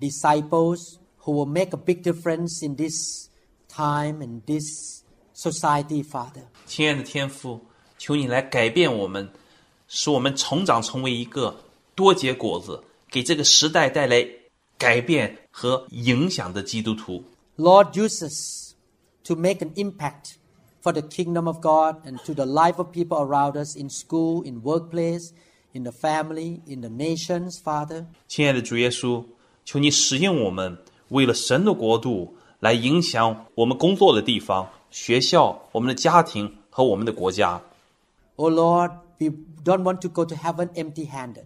disciples who will make a big difference in this time and this society, Father. 亲爱的天父，求你来改变我们，使我们成长成为一个多结果子，给这个时代带来改变和影响的基督徒。 Lord, use us to make an impact for the kingdom of God and to the life of people around us in school, in workplace, in the family, in the nations, Father. 亲爱的主耶稣，求你使用我们，为了神的国度 来影响我们工作的地方、学校、我们的家庭和我们的国家。 Oh Lord, we don't want to go to heaven empty handed.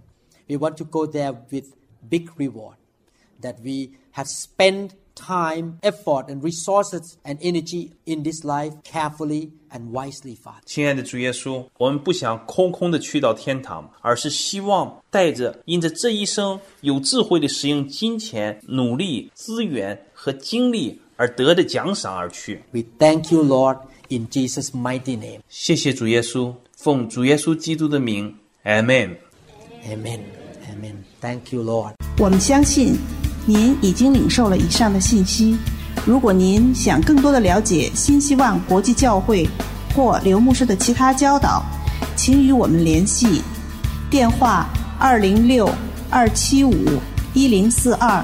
We want to go there with big reward. That we have spent time, effort, and resources and energy in this life carefully and wisely, Father. 亲爱的主耶稣，我们不想空空的去到天堂，而是希望带着因着这一生有智慧的使用金钱、努力、资源和精力 而得的奖赏而去。We thank you, Lord, in Jesus' mighty name. 谢谢主耶稣，奉主耶稣基督的名，Amen。Amen. Amen. Thank you, Lord. 我们相信您已经领受了以上的信息。如果您想更多的了解新希望国际教会或刘牧师的其他教导，请与我们联系，电话二零六二七五一零四二